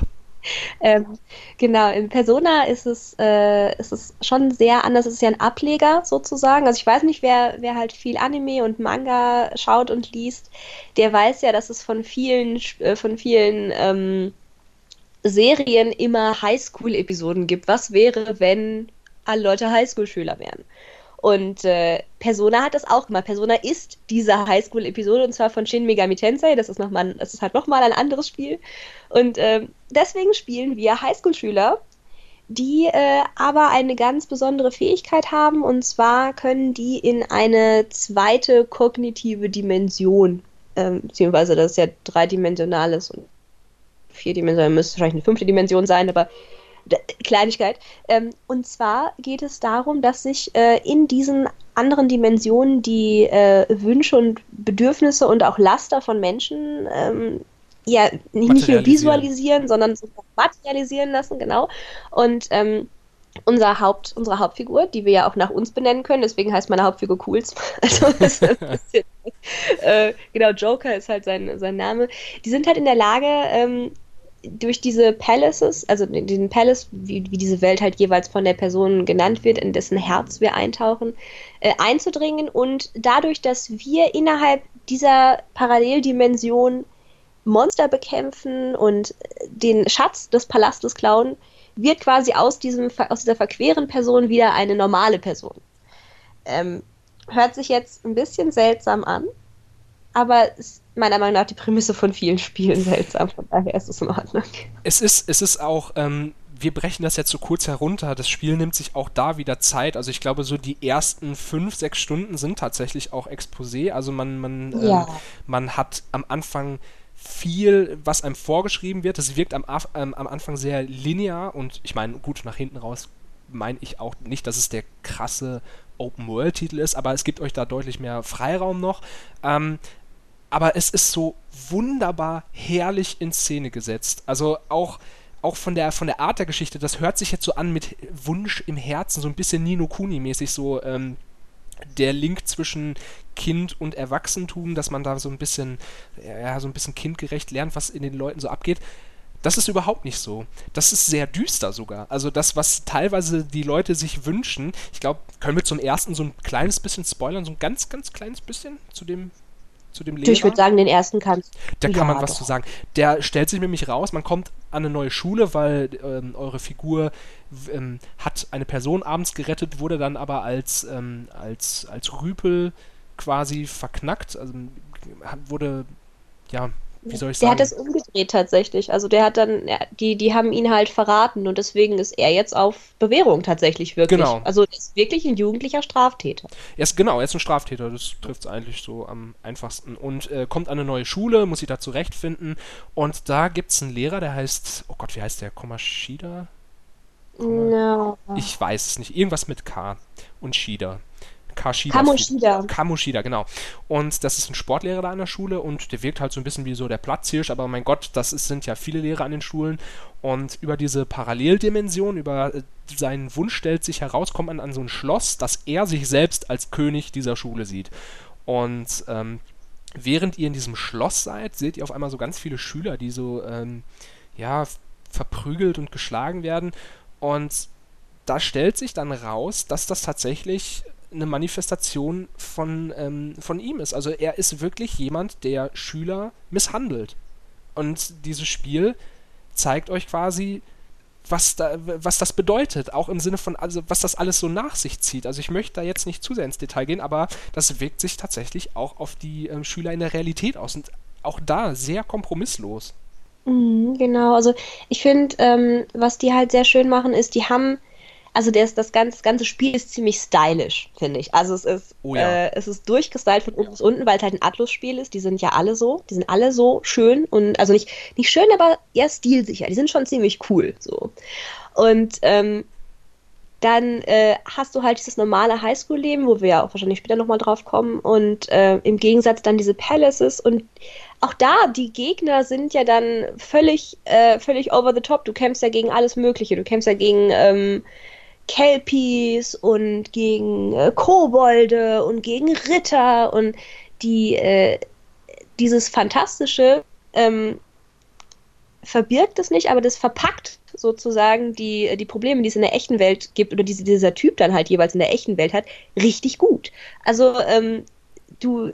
ähm, genau, in Persona ist es, äh, ist es schon sehr anders. Es ist ja ein Ableger sozusagen. Also ich weiß nicht, wer, wer halt viel Anime und Manga schaut und liest, der weiß ja, dass es von vielen, äh, von vielen ähm, Serien immer Highschool-Episoden gibt. Was wäre, wenn alle Leute Highschool-Schüler wären? Und äh, Persona hat das auch gemacht. Persona ist diese Highschool-Episode und zwar von Shin Megami Tensei. Das ist, noch mal, das ist halt nochmal ein anderes Spiel. Und äh, deswegen spielen wir Highschool-Schüler, die äh, aber eine ganz besondere Fähigkeit haben. Und zwar können die in eine zweite kognitive Dimension, ähm, beziehungsweise das ist ja dreidimensionales und vierdimensional, müsste wahrscheinlich eine fünfte Dimension sein, aber Kleinigkeit. Ähm, und zwar geht es darum, dass sich äh, in diesen anderen Dimensionen die äh, Wünsche und Bedürfnisse und auch Laster von Menschen ähm, ja nicht nur visualisieren, sondern materialisieren lassen, genau. Und ähm, unser Haupt, unsere Hauptfigur, die wir ja auch nach uns benennen können, deswegen heißt meine Hauptfigur Cools. Also bisschen, äh, genau, Joker ist halt sein, sein Name. Die sind halt in der Lage, ähm, durch diese Palaces, also diesen Palace, wie, wie, diese Welt halt jeweils von der Person genannt wird, in dessen Herz wir eintauchen, äh, einzudringen und dadurch, dass wir innerhalb dieser Paralleldimension Monster bekämpfen und den Schatz des Palastes klauen, wird quasi aus, diesem, aus dieser verqueren Person wieder eine normale Person. Ähm, hört sich jetzt ein bisschen seltsam an, aber ist meiner Meinung nach die Prämisse von vielen Spielen seltsam. Von daher ist es in Ordnung. Es ist, es ist auch, ähm, wir brechen das jetzt so kurz herunter. Das Spiel nimmt sich auch da wieder Zeit. Also ich glaube, so die ersten fünf, sechs Stunden sind tatsächlich auch Exposé. Also man, man, ähm, ja. ähm, man hat am Anfang viel, was einem vorgeschrieben wird. Das wirkt am, ähm, am Anfang sehr linear und ich meine, gut, nach hinten raus meine ich auch nicht, dass es der krasse Open-World-Titel ist, aber es gibt euch da deutlich mehr Freiraum noch. Ähm, aber es ist so wunderbar herrlich in Szene gesetzt. Also auch, auch von, der, von der Art der Geschichte, das hört sich jetzt so an mit Wunsch im Herzen, so ein bisschen Nino Kuni-mäßig, so, ähm, der Link zwischen Kind und Erwachsentum, dass man da so ein bisschen, ja, so ein bisschen kindgerecht lernt, was in den Leuten so abgeht. Das ist überhaupt nicht so. Das ist sehr düster sogar. Also das, was teilweise die Leute sich wünschen. Ich glaube, können wir zum ersten so ein kleines bisschen spoilern, so ein ganz, ganz kleines bisschen zu dem zu dem Lehrer. Ich würde sagen, den ersten kannst Da kann man was doch. zu sagen. Der stellt sich nämlich raus, man kommt an eine neue Schule, weil ähm, eure Figur ähm, hat eine Person abends gerettet, wurde dann aber als, ähm, als, als Rüpel quasi verknackt, also wurde ja wie soll ich der sagen? Der hat das umgedreht tatsächlich. Also der hat dann, die, die haben ihn halt verraten und deswegen ist er jetzt auf Bewährung tatsächlich wirklich. Genau. Also er ist wirklich ein jugendlicher Straftäter. Er ist genau, er ist ein Straftäter, das trifft es eigentlich so am einfachsten. Und äh, kommt an eine neue Schule, muss sich da zurechtfinden. Und da gibt es einen Lehrer, der heißt, oh Gott, wie heißt der? Komashida? No. Ich weiß es nicht. Irgendwas mit K und Shida. Kashida. Kamoshida. Kamoshida, genau. Und das ist ein Sportlehrer da an der Schule und der wirkt halt so ein bisschen wie so der Platzhirsch, aber mein Gott, das ist, sind ja viele Lehrer an den Schulen und über diese Paralleldimension, über äh, seinen Wunsch stellt sich heraus, kommt man an so ein Schloss, dass er sich selbst als König dieser Schule sieht. Und ähm, während ihr in diesem Schloss seid, seht ihr auf einmal so ganz viele Schüler, die so, ähm, ja, verprügelt und geschlagen werden. Und da stellt sich dann raus, dass das tatsächlich eine Manifestation von, ähm, von ihm ist. Also er ist wirklich jemand, der Schüler misshandelt. Und dieses Spiel zeigt euch quasi, was, da, was das bedeutet, auch im Sinne von, also was das alles so nach sich zieht. Also ich möchte da jetzt nicht zu sehr ins Detail gehen, aber das wirkt sich tatsächlich auch auf die ähm, Schüler in der Realität aus und auch da sehr kompromisslos. Mhm, genau, also ich finde, ähm, was die halt sehr schön machen, ist, die haben also der ist, das, ganze, das ganze Spiel ist ziemlich stylisch, finde ich. Also es ist, oh ja. äh, es ist durchgestylt von oben bis unten, weil es halt ein Atlus-Spiel ist. Die sind ja alle so. Die sind alle so schön und also nicht, nicht schön, aber eher stilsicher. Die sind schon ziemlich cool. So. Und ähm, dann äh, hast du halt dieses normale Highschool-Leben, wo wir ja auch wahrscheinlich später nochmal drauf kommen. Und äh, im Gegensatz dann diese Palaces und auch da, die Gegner sind ja dann völlig, äh, völlig over the top. Du kämpfst ja gegen alles Mögliche. Du kämpfst ja gegen ähm, Kelpies und gegen äh, Kobolde und gegen Ritter und die äh, dieses fantastische ähm, verbirgt es nicht, aber das verpackt sozusagen die, die Probleme, die es in der echten Welt gibt oder die dieser Typ dann halt jeweils in der echten Welt hat, richtig gut. Also ähm, du,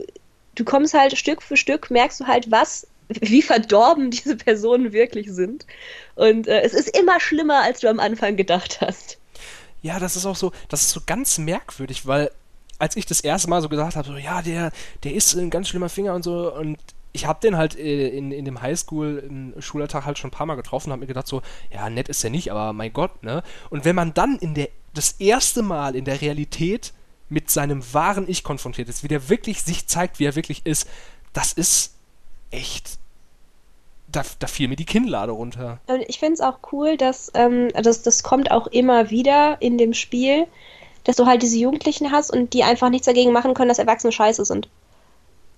du kommst halt Stück für Stück, merkst du halt, was, wie verdorben diese Personen wirklich sind. Und äh, es ist immer schlimmer, als du am Anfang gedacht hast ja, das ist auch so, das ist so ganz merkwürdig, weil als ich das erste Mal so gesagt habe, so, ja, der, der ist ein ganz schlimmer Finger und so, und ich habe den halt äh, in, in dem Highschool im Schulalltag halt schon ein paar Mal getroffen und habe mir gedacht so, ja, nett ist er nicht, aber mein Gott, ne? Und wenn man dann in der das erste Mal in der Realität mit seinem wahren Ich konfrontiert ist, wie der wirklich sich zeigt, wie er wirklich ist, das ist echt da, da fiel mir die Kinnlade runter. Und ich finde es auch cool, dass ähm, das, das kommt auch immer wieder in dem Spiel, dass du halt diese Jugendlichen hast und die einfach nichts dagegen machen können, dass Erwachsene scheiße sind.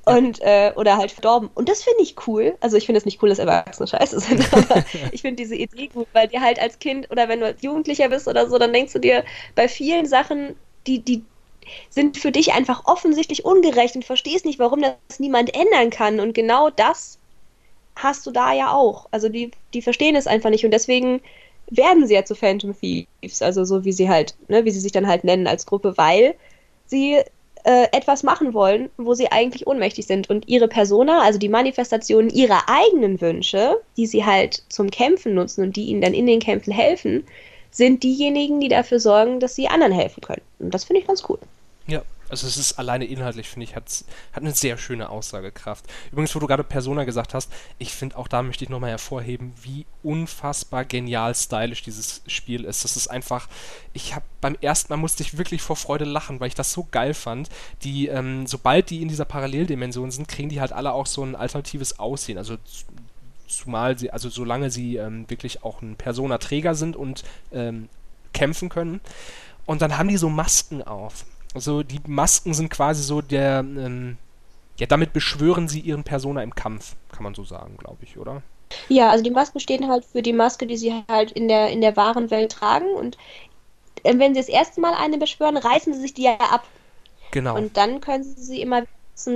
Und, äh, oder halt verdorben. Und das finde ich cool. Also ich finde es nicht cool, dass Erwachsene scheiße sind, aber ich finde diese Idee gut, weil dir halt als Kind oder wenn du als Jugendlicher bist oder so, dann denkst du dir bei vielen Sachen, die, die sind für dich einfach offensichtlich ungerecht und verstehst nicht, warum das niemand ändern kann. Und genau das hast du da ja auch. Also die, die verstehen es einfach nicht und deswegen werden sie ja zu Phantom Thieves, also so wie sie halt, ne, wie sie sich dann halt nennen als Gruppe, weil sie äh, etwas machen wollen, wo sie eigentlich ohnmächtig sind und ihre Persona, also die Manifestation ihrer eigenen Wünsche, die sie halt zum Kämpfen nutzen und die ihnen dann in den Kämpfen helfen, sind diejenigen, die dafür sorgen, dass sie anderen helfen können. Und das finde ich ganz cool. Ja, also es ist alleine inhaltlich, finde ich, hat eine sehr schöne Aussagekraft. Übrigens, wo du gerade Persona gesagt hast, ich finde auch da möchte ich nochmal hervorheben, wie unfassbar genial stylisch dieses Spiel ist. Das ist einfach, ich habe beim ersten Mal musste ich wirklich vor Freude lachen, weil ich das so geil fand. Die, ähm, sobald die in dieser Paralleldimension sind, kriegen die halt alle auch so ein alternatives Aussehen. Also zumal sie, also solange sie ähm, wirklich auch ein Persona-Träger sind und ähm, kämpfen können. Und dann haben die so Masken auf. Also die Masken sind quasi so der, ähm, ja, damit beschwören sie ihren Persona im Kampf, kann man so sagen, glaube ich, oder? Ja, also die Masken stehen halt für die Maske, die sie halt in der, in der wahren Welt tragen und äh, wenn sie das erste Mal eine beschwören, reißen sie sich die ja ab. Genau. Und dann können sie sie immer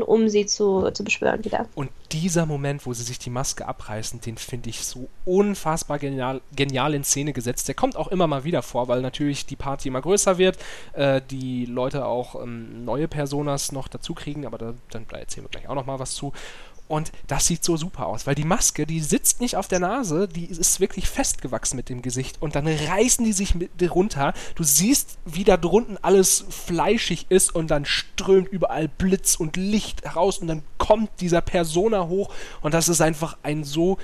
um sie zu, zu beschwören wieder. Und dieser Moment, wo sie sich die Maske abreißen, den finde ich so unfassbar genial, genial in Szene gesetzt. Der kommt auch immer mal wieder vor, weil natürlich die Party immer größer wird, äh, die Leute auch ähm, neue Personas noch dazu kriegen, aber da, dann da erzählen wir gleich auch noch mal was zu. Und das sieht so super aus, weil die Maske, die sitzt nicht auf der Nase, die ist wirklich festgewachsen mit dem Gesicht. Und dann reißen die sich mit runter. Du siehst, wie da drunten alles fleischig ist und dann strömt überall Blitz und Licht heraus und dann kommt dieser Persona hoch. Und das ist einfach ein so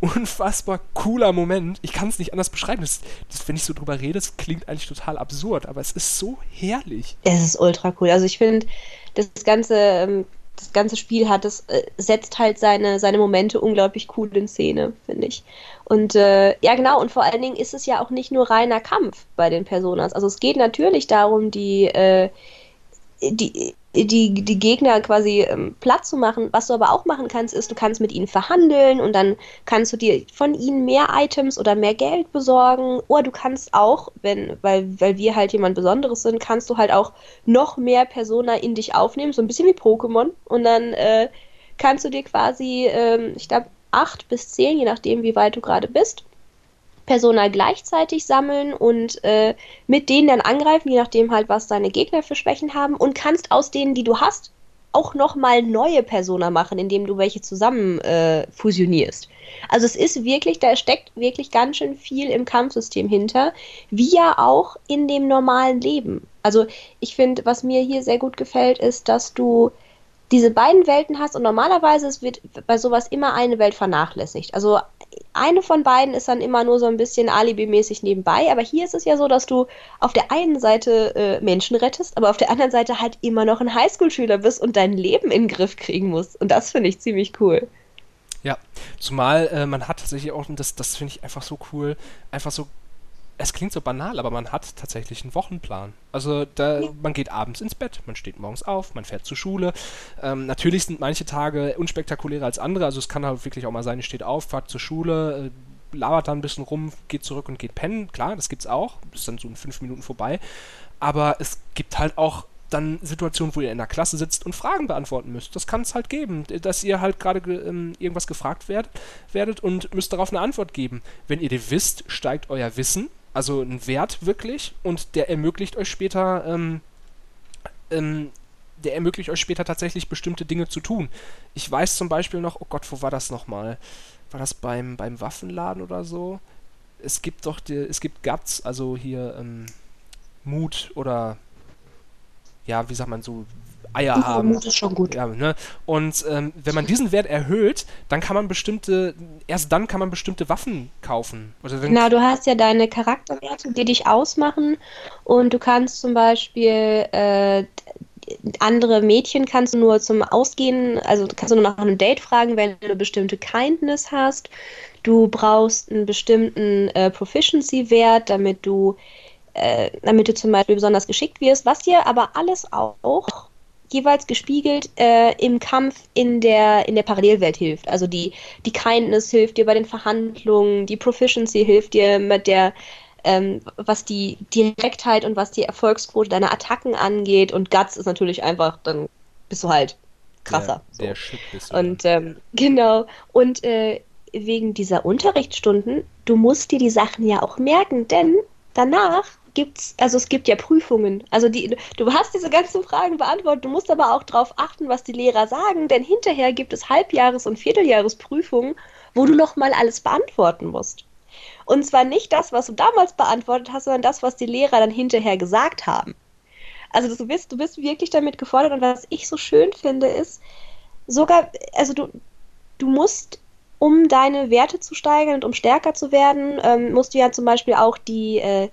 unfassbar cooler Moment. Ich kann es nicht anders beschreiben. Das, das, wenn ich so drüber rede, das klingt eigentlich total absurd, aber es ist so herrlich. Es ist ultra cool. Also ich finde, das ganze ähm, das ganze Spiel hat, das äh, setzt halt seine, seine Momente unglaublich cool in Szene, finde ich. Und äh, ja, genau, und vor allen Dingen ist es ja auch nicht nur reiner Kampf bei den Personas. Also es geht natürlich darum, die, äh, die, die, die Gegner quasi ähm, platt zu machen. Was du aber auch machen kannst, ist, du kannst mit ihnen verhandeln und dann kannst du dir von ihnen mehr Items oder mehr Geld besorgen. Oder du kannst auch, wenn, weil, weil wir halt jemand Besonderes sind, kannst du halt auch noch mehr Persona in dich aufnehmen, so ein bisschen wie Pokémon. Und dann äh, kannst du dir quasi, ähm, ich glaube, acht bis zehn, je nachdem, wie weit du gerade bist, Persona gleichzeitig sammeln und äh, mit denen dann angreifen, je nachdem halt, was deine Gegner für Schwächen haben und kannst aus denen, die du hast, auch nochmal neue Persona machen, indem du welche zusammen äh, fusionierst. Also es ist wirklich, da steckt wirklich ganz schön viel im Kampfsystem hinter, wie ja auch in dem normalen Leben. Also ich finde, was mir hier sehr gut gefällt, ist, dass du diese beiden Welten hast und normalerweise wird bei sowas immer eine Welt vernachlässigt. Also eine von beiden ist dann immer nur so ein bisschen alibimäßig nebenbei, aber hier ist es ja so, dass du auf der einen Seite äh, Menschen rettest, aber auf der anderen Seite halt immer noch ein Highschool-Schüler bist und dein Leben in den Griff kriegen musst. Und das finde ich ziemlich cool. Ja, zumal äh, man hat tatsächlich auch, und das, das finde ich einfach so cool, einfach so es klingt so banal, aber man hat tatsächlich einen Wochenplan. Also da, ja. man geht abends ins Bett, man steht morgens auf, man fährt zur Schule. Ähm, natürlich sind manche Tage unspektakulärer als andere. Also es kann halt wirklich auch mal sein, ich steht auf, fahrt zur Schule, äh, labert dann ein bisschen rum, geht zurück und geht pennen. Klar, das gibt's auch. Ist dann so in fünf Minuten vorbei. Aber es gibt halt auch dann Situationen, wo ihr in der Klasse sitzt und Fragen beantworten müsst. Das kann es halt geben, dass ihr halt gerade ähm, irgendwas gefragt werd, werdet und müsst darauf eine Antwort geben. Wenn ihr die wisst, steigt euer Wissen also ein Wert wirklich und der ermöglicht euch später, ähm, ähm, der ermöglicht euch später tatsächlich bestimmte Dinge zu tun. Ich weiß zum Beispiel noch, oh Gott, wo war das nochmal? War das beim, beim Waffenladen oder so? Es gibt doch, die, es gibt Guts, also hier ähm, Mut oder ja, wie sagt man so, Eier haben. Mut ist schon gut. Ja, ne? Und ähm, wenn man diesen Wert erhöht, dann kann man bestimmte, erst dann kann man bestimmte Waffen kaufen. genau, du hast ja deine Charakterwerte, die dich ausmachen und du kannst zum Beispiel äh, andere Mädchen kannst du nur zum Ausgehen, also kannst du nur nach einem Date fragen, wenn du eine bestimmte Kindness hast. Du brauchst einen bestimmten äh, Proficiency-Wert, damit du, äh, damit du zum Beispiel besonders geschickt wirst, was dir aber alles auch jeweils gespiegelt äh, im Kampf in der, in der Parallelwelt hilft. Also die, die Kindness hilft dir bei den Verhandlungen, die Proficiency hilft dir mit der, ähm, was die Direktheit und was die Erfolgsquote deiner Attacken angeht. Und Guts ist natürlich einfach, dann bist du halt krasser. Der, der Shit bist du. Und ähm, genau. Und äh, wegen dieser Unterrichtsstunden, du musst dir die Sachen ja auch merken, denn danach gibt's, also es gibt ja Prüfungen. Also die, du hast diese ganzen Fragen beantwortet, du musst aber auch darauf achten, was die Lehrer sagen, denn hinterher gibt es Halbjahres- und Vierteljahresprüfungen, wo du nochmal alles beantworten musst. Und zwar nicht das, was du damals beantwortet hast, sondern das, was die Lehrer dann hinterher gesagt haben. Also du bist, du bist wirklich damit gefordert und was ich so schön finde, ist, sogar, also du, du musst um deine Werte zu steigern und um stärker zu werden, ähm, musst du ja zum Beispiel auch die, äh,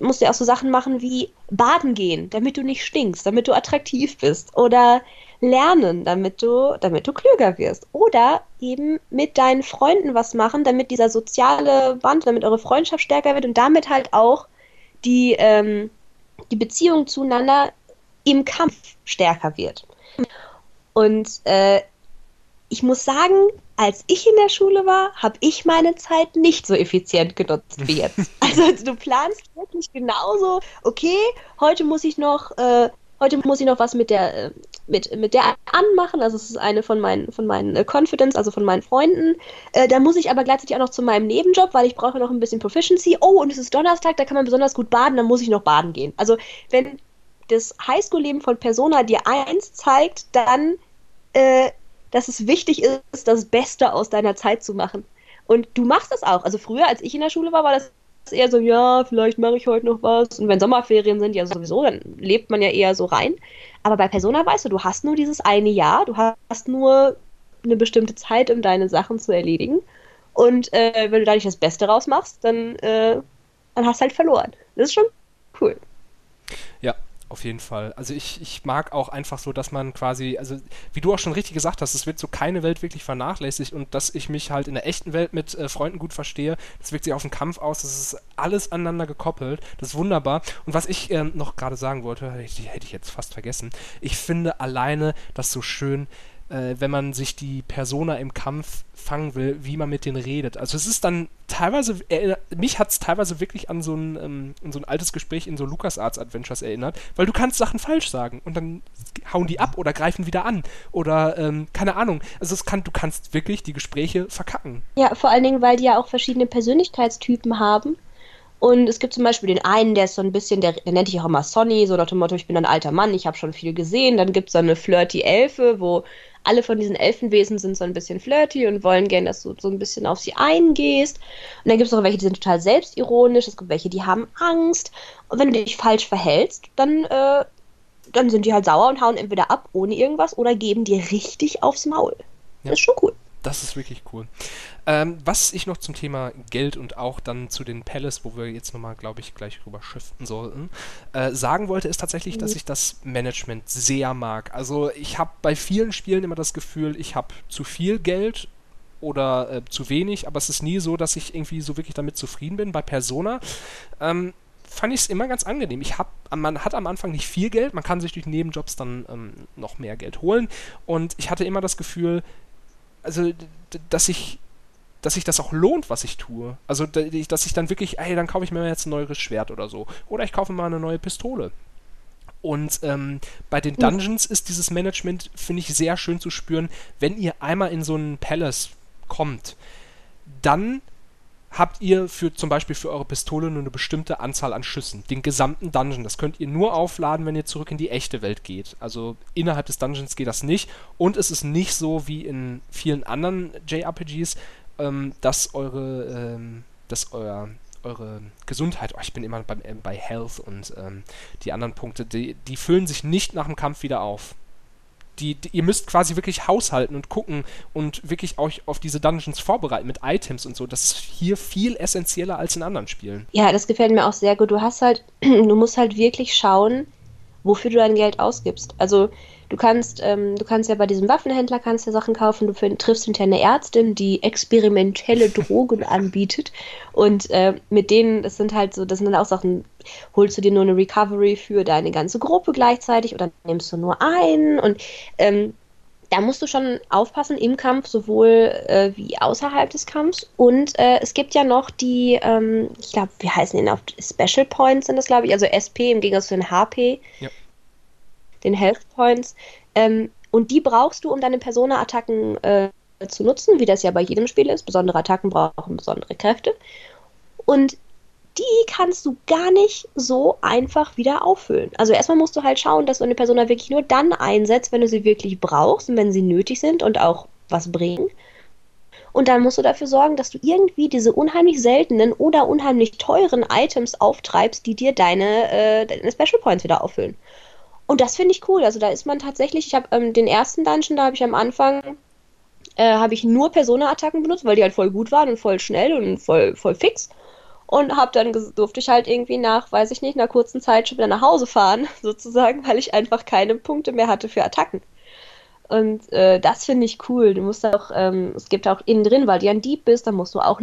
musst du auch so Sachen machen wie baden gehen, damit du nicht stinkst, damit du attraktiv bist. Oder lernen, damit du, damit du klüger wirst. Oder eben mit deinen Freunden was machen, damit dieser soziale Band, damit eure Freundschaft stärker wird und damit halt auch die, ähm, die Beziehung zueinander im Kampf stärker wird. Und äh, ich muss sagen, als ich in der Schule war, habe ich meine Zeit nicht so effizient genutzt wie jetzt. Also du planst wirklich genauso, okay, heute muss ich noch äh, heute muss ich noch was mit der, äh, mit, mit der anmachen. Also es ist eine von meinen, von meinen äh, Confidence, also von meinen Freunden. Äh, da muss ich aber gleichzeitig auch noch zu meinem Nebenjob, weil ich brauche noch ein bisschen Proficiency. Oh, und es ist Donnerstag, da kann man besonders gut baden, dann muss ich noch baden gehen. Also wenn das Highschool-Leben von Persona dir eins zeigt, dann, äh, dass es wichtig ist, das Beste aus deiner Zeit zu machen. Und du machst das auch. Also früher, als ich in der Schule war, war das eher so, ja, vielleicht mache ich heute noch was. Und wenn Sommerferien sind, ja sowieso, dann lebt man ja eher so rein. Aber bei Persona weißt du, du hast nur dieses eine Jahr, du hast nur eine bestimmte Zeit, um deine Sachen zu erledigen. Und äh, wenn du da nicht das Beste rausmachst, dann, äh, dann hast du halt verloren. Das ist schon cool. Ja, auf jeden Fall. Also ich, ich mag auch einfach so, dass man quasi, also wie du auch schon richtig gesagt hast, es wird so keine Welt wirklich vernachlässigt und dass ich mich halt in der echten Welt mit äh, Freunden gut verstehe, das wirkt sich auf den Kampf aus, das ist alles aneinander gekoppelt, das ist wunderbar. Und was ich ähm, noch gerade sagen wollte, hätte ich, hätte ich jetzt fast vergessen, ich finde alleine das so schön, äh, wenn man sich die Persona im Kampf fangen will, wie man mit denen redet. Also es ist dann teilweise, äh, mich hat es teilweise wirklich an so, ein, ähm, so ein altes Gespräch in so LucasArts Adventures erinnert, weil du kannst Sachen falsch sagen und dann hauen die ab oder greifen wieder an oder ähm, keine Ahnung. Also es kann, du kannst wirklich die Gespräche verkacken. Ja, vor allen Dingen, weil die ja auch verschiedene Persönlichkeitstypen haben. Und es gibt zum Beispiel den einen, der ist so ein bisschen, der, der nennt sich auch immer Sonny, so nach dem Motto, ich bin ein alter Mann, ich habe schon viel gesehen. Dann gibt es so eine flirty Elfe, wo alle von diesen Elfenwesen sind so ein bisschen flirty und wollen gerne, dass du so ein bisschen auf sie eingehst. Und dann gibt es auch welche, die sind total selbstironisch, es gibt welche, die haben Angst. Und wenn du dich falsch verhältst, dann, äh, dann sind die halt sauer und hauen entweder ab ohne irgendwas oder geben dir richtig aufs Maul. Ja. Das ist schon cool. Das ist wirklich cool. Ähm, was ich noch zum Thema Geld und auch dann zu den Palace, wo wir jetzt nochmal, glaube ich, gleich rüber shiften sollten, äh, sagen wollte, ist tatsächlich, mhm. dass ich das Management sehr mag. Also ich habe bei vielen Spielen immer das Gefühl, ich habe zu viel Geld oder äh, zu wenig, aber es ist nie so, dass ich irgendwie so wirklich damit zufrieden bin. Bei Persona ähm, fand ich es immer ganz angenehm. Ich hab, man hat am Anfang nicht viel Geld, man kann sich durch Nebenjobs dann ähm, noch mehr Geld holen und ich hatte immer das Gefühl, also dass ich dass sich das auch lohnt, was ich tue. Also, dass ich dann wirklich, ey, dann kaufe ich mir jetzt ein neues Schwert oder so. Oder ich kaufe mal eine neue Pistole. Und ähm, bei den Dungeons ist dieses Management, finde ich, sehr schön zu spüren. Wenn ihr einmal in so einen Palace kommt, dann habt ihr für zum Beispiel für eure Pistole nur eine bestimmte Anzahl an Schüssen. Den gesamten Dungeon. Das könnt ihr nur aufladen, wenn ihr zurück in die echte Welt geht. Also innerhalb des Dungeons geht das nicht. Und es ist nicht so wie in vielen anderen JRPGs, ähm, dass eure, ähm, dass euer eure Gesundheit, oh, ich bin immer beim, äh, bei Health und ähm, die anderen Punkte, die, die füllen sich nicht nach dem Kampf wieder auf die, die, ihr müsst quasi wirklich haushalten und gucken und wirklich euch auf diese Dungeons vorbereiten mit Items und so. Das ist hier viel essentieller als in anderen Spielen. Ja, das gefällt mir auch sehr gut. Du hast halt, du musst halt wirklich schauen, wofür du dein Geld ausgibst. Also du kannst, ähm, du kannst ja bei diesem Waffenhändler kannst ja Sachen kaufen, du find, triffst hinterher eine Ärztin, die experimentelle Drogen anbietet und äh, mit denen, das sind halt so, das sind dann auch Sachen, holst du dir nur eine Recovery für deine ganze Gruppe gleichzeitig oder nimmst du nur einen und ähm, da musst du schon aufpassen im Kampf, sowohl äh, wie außerhalb des Kampfs. Und äh, es gibt ja noch die, ähm, ich glaube, wie heißen die auf Special Points sind das, glaube ich, also SP im Gegensatz zu den HP, ja. Den Health Points. Ähm, und die brauchst du, um deine Persona-Attacken äh, zu nutzen, wie das ja bei jedem Spiel ist. Besondere Attacken brauchen besondere Kräfte. Und die kannst du gar nicht so einfach wieder auffüllen. Also erstmal musst du halt schauen, dass du eine Person wirklich nur dann einsetzt, wenn du sie wirklich brauchst und wenn sie nötig sind und auch was bringen. Und dann musst du dafür sorgen, dass du irgendwie diese unheimlich seltenen oder unheimlich teuren Items auftreibst, die dir deine, äh, deine Special Points wieder auffüllen. Und das finde ich cool. Also da ist man tatsächlich, ich habe ähm, den ersten Dungeon, da habe ich am Anfang äh, habe ich nur Persona-Attacken benutzt, weil die halt voll gut waren und voll schnell und voll, voll fix und hab dann durfte ich halt irgendwie nach, weiß ich nicht, einer kurzen Zeit schon wieder nach Hause fahren, sozusagen, weil ich einfach keine Punkte mehr hatte für Attacken. Und äh, das finde ich cool. Du musst auch, ähm, es gibt auch innen drin, weil du ja ein Dieb bist, dann musst du auch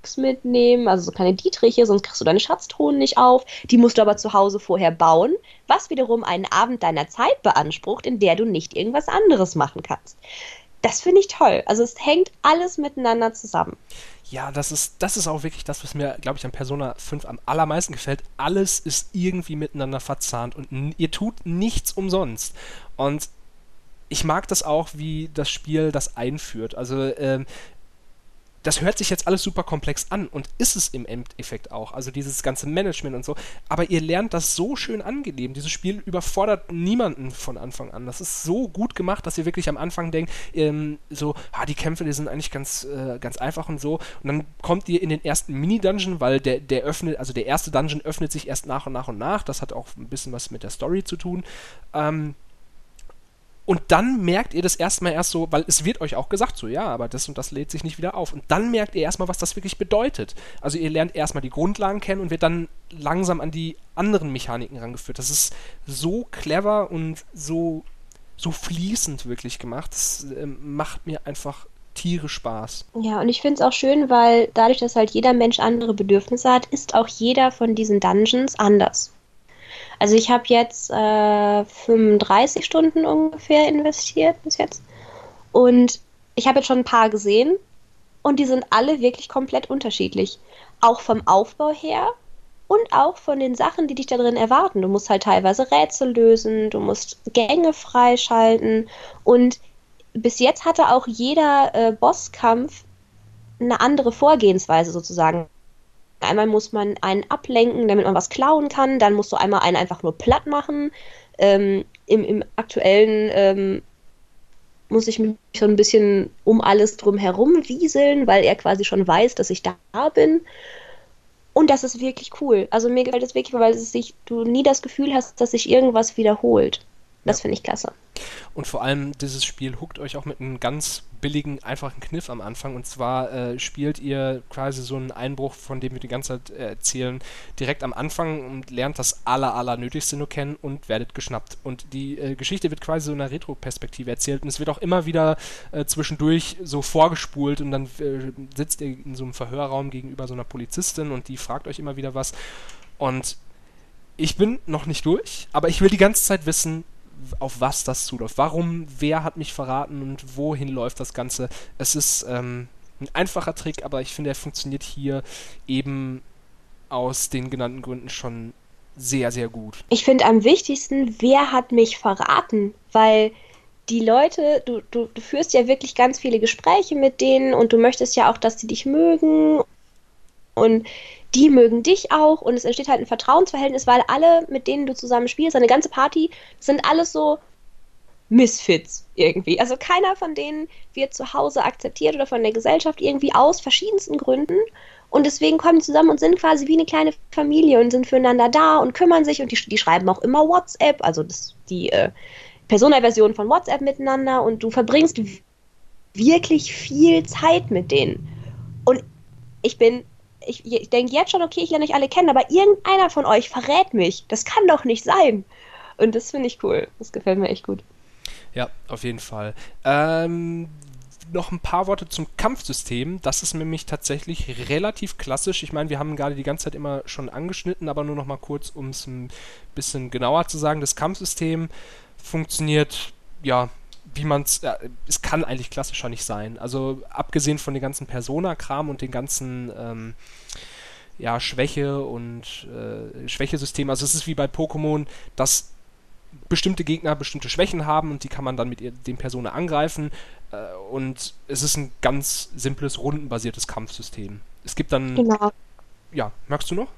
Lockpicks mitnehmen, also so keine Dietriche, sonst kriegst du deine Schatztruhen nicht auf. Die musst du aber zu Hause vorher bauen, was wiederum einen Abend deiner Zeit beansprucht, in der du nicht irgendwas anderes machen kannst. das finde ich toll. Also es hängt alles miteinander zusammen. Ja, das ist, das ist auch wirklich das, was mir, glaube ich, an Persona 5 am allermeisten gefällt. Alles ist irgendwie miteinander verzahnt und ihr tut nichts umsonst. Und ich mag das auch, wie das Spiel das einführt. Also ähm, das hört sich jetzt alles super komplex an und ist es im Endeffekt auch. Also dieses ganze Management und so. Aber ihr lernt das so schön angenehm. Dieses Spiel überfordert niemanden von Anfang an. Das ist so gut gemacht, dass ihr wirklich am Anfang denkt, ähm, so, ah, die Kämpfe, die sind eigentlich ganz, äh, ganz einfach und so. Und dann kommt ihr in den ersten Mini-Dungeon, weil der, der öffnet, also der erste Dungeon öffnet sich erst nach und nach und nach. Das hat auch ein bisschen was mit der Story zu tun. Ähm, und dann merkt ihr das erstmal erst so, weil es wird euch auch gesagt, so ja, aber das und das lädt sich nicht wieder auf. Und dann merkt ihr erstmal, was das wirklich bedeutet. Also ihr lernt erstmal die Grundlagen kennen und wird dann langsam an die anderen Mechaniken rangeführt. Das ist so clever und so, so fließend wirklich gemacht. Das äh, macht mir einfach Tiere Spaß. Ja, und ich finde es auch schön, weil dadurch, dass halt jeder Mensch andere Bedürfnisse hat, ist auch jeder von diesen Dungeons anders. Also ich habe jetzt äh, 35 Stunden ungefähr investiert bis jetzt. Und ich habe jetzt schon ein paar gesehen und die sind alle wirklich komplett unterschiedlich. Auch vom Aufbau her und auch von den Sachen, die dich da drin erwarten. Du musst halt teilweise Rätsel lösen, du musst Gänge freischalten und bis jetzt hatte auch jeder äh, Bosskampf eine andere Vorgehensweise sozusagen. Einmal muss man einen ablenken, damit man was klauen kann. Dann musst du einmal einen einfach nur platt machen. Ähm, im, Im aktuellen ähm, muss ich mich schon ein bisschen um alles drum herum wieseln, weil er quasi schon weiß, dass ich da bin. Und das ist wirklich cool. Also mir gefällt es wirklich, weil es sich, du nie das Gefühl hast, dass sich irgendwas wiederholt. Das ja. finde ich klasse. Und vor allem, dieses Spiel huckt euch auch mit einem ganz billigen, einfachen Kniff am Anfang. Und zwar äh, spielt ihr quasi so einen Einbruch, von dem wir die ganze Zeit äh, erzählen, direkt am Anfang und lernt das aller, aller Nötigste nur kennen und werdet geschnappt. Und die äh, Geschichte wird quasi so in einer Retro-Perspektive erzählt. Und es wird auch immer wieder äh, zwischendurch so vorgespult und dann äh, sitzt ihr in so einem Verhörraum gegenüber so einer Polizistin und die fragt euch immer wieder was. Und ich bin noch nicht durch, aber ich will die ganze Zeit wissen, auf was das zuläuft. Warum, wer hat mich verraten und wohin läuft das Ganze. Es ist ähm, ein einfacher Trick, aber ich finde, er funktioniert hier eben aus den genannten Gründen schon sehr, sehr gut. Ich finde am wichtigsten, wer hat mich verraten, weil die Leute, du, du, du führst ja wirklich ganz viele Gespräche mit denen und du möchtest ja auch, dass sie dich mögen und die mögen dich auch und es entsteht halt ein Vertrauensverhältnis, weil alle, mit denen du zusammen spielst, eine ganze Party, sind alles so Misfits irgendwie. Also keiner von denen wird zu Hause akzeptiert oder von der Gesellschaft irgendwie aus verschiedensten Gründen. Und deswegen kommen die zusammen und sind quasi wie eine kleine Familie und sind füreinander da und kümmern sich und die, die schreiben auch immer WhatsApp, also das, die äh, Persona-Version von WhatsApp miteinander und du verbringst wirklich viel Zeit mit denen. Und ich bin ich, ich denke jetzt schon, okay, ich lerne euch alle kennen, aber irgendeiner von euch verrät mich. Das kann doch nicht sein. Und das finde ich cool. Das gefällt mir echt gut. Ja, auf jeden Fall. Ähm, noch ein paar Worte zum Kampfsystem. Das ist nämlich tatsächlich relativ klassisch. Ich meine, wir haben gerade die ganze Zeit immer schon angeschnitten, aber nur noch mal kurz, um es ein bisschen genauer zu sagen. Das Kampfsystem funktioniert ja wie man es, äh, es kann eigentlich klassischer nicht sein. Also abgesehen von den ganzen Persona-Kram und den ganzen ähm, ja, Schwäche und äh, Schwächesystem. Also es ist wie bei Pokémon, dass bestimmte Gegner bestimmte Schwächen haben und die kann man dann mit dem Persona angreifen. Äh, und es ist ein ganz simples, rundenbasiertes Kampfsystem. Es gibt dann. Genau. Ja, merkst du noch?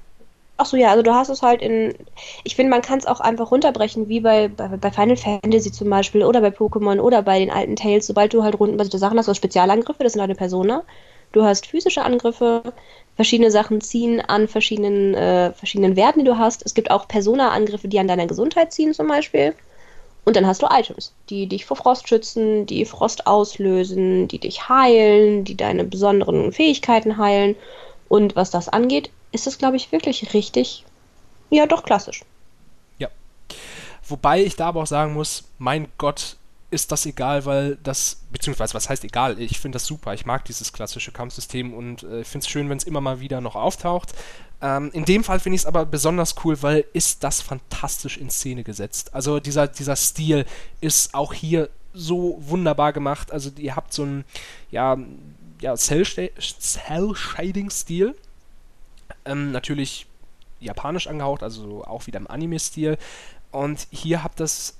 Ach so, ja, also du hast es halt in. Ich finde, man kann es auch einfach runterbrechen, wie bei, bei, Final Fantasy zum Beispiel oder bei Pokémon oder bei den alten Tales. Sobald du halt rundenbasierte Sachen hast, du hast Spezialangriffe, das sind eine Persona. Du hast physische Angriffe, verschiedene Sachen ziehen an verschiedenen, äh, verschiedenen Werten, die du hast. Es gibt auch Persona-Angriffe, die an deiner Gesundheit ziehen, zum Beispiel. Und dann hast du Items, die dich vor Frost schützen, die Frost auslösen, die dich heilen, die deine besonderen Fähigkeiten heilen. Und was das angeht, ist das, glaube ich, wirklich richtig, ja, doch klassisch. Ja. Wobei ich da aber auch sagen muss, mein Gott, ist das egal, weil das, beziehungsweise was heißt egal, ich finde das super, ich mag dieses klassische Kampfsystem und äh, finde es schön, wenn es immer mal wieder noch auftaucht. Ähm, in dem Fall finde ich es aber besonders cool, weil ist das fantastisch in Szene gesetzt. Also dieser, dieser Stil ist auch hier so wunderbar gemacht. Also ihr habt so ein, ja, ja, Cell-Shading-Stil. Ähm, natürlich japanisch angehaucht, also auch wieder im Anime-Stil. Und hier habt das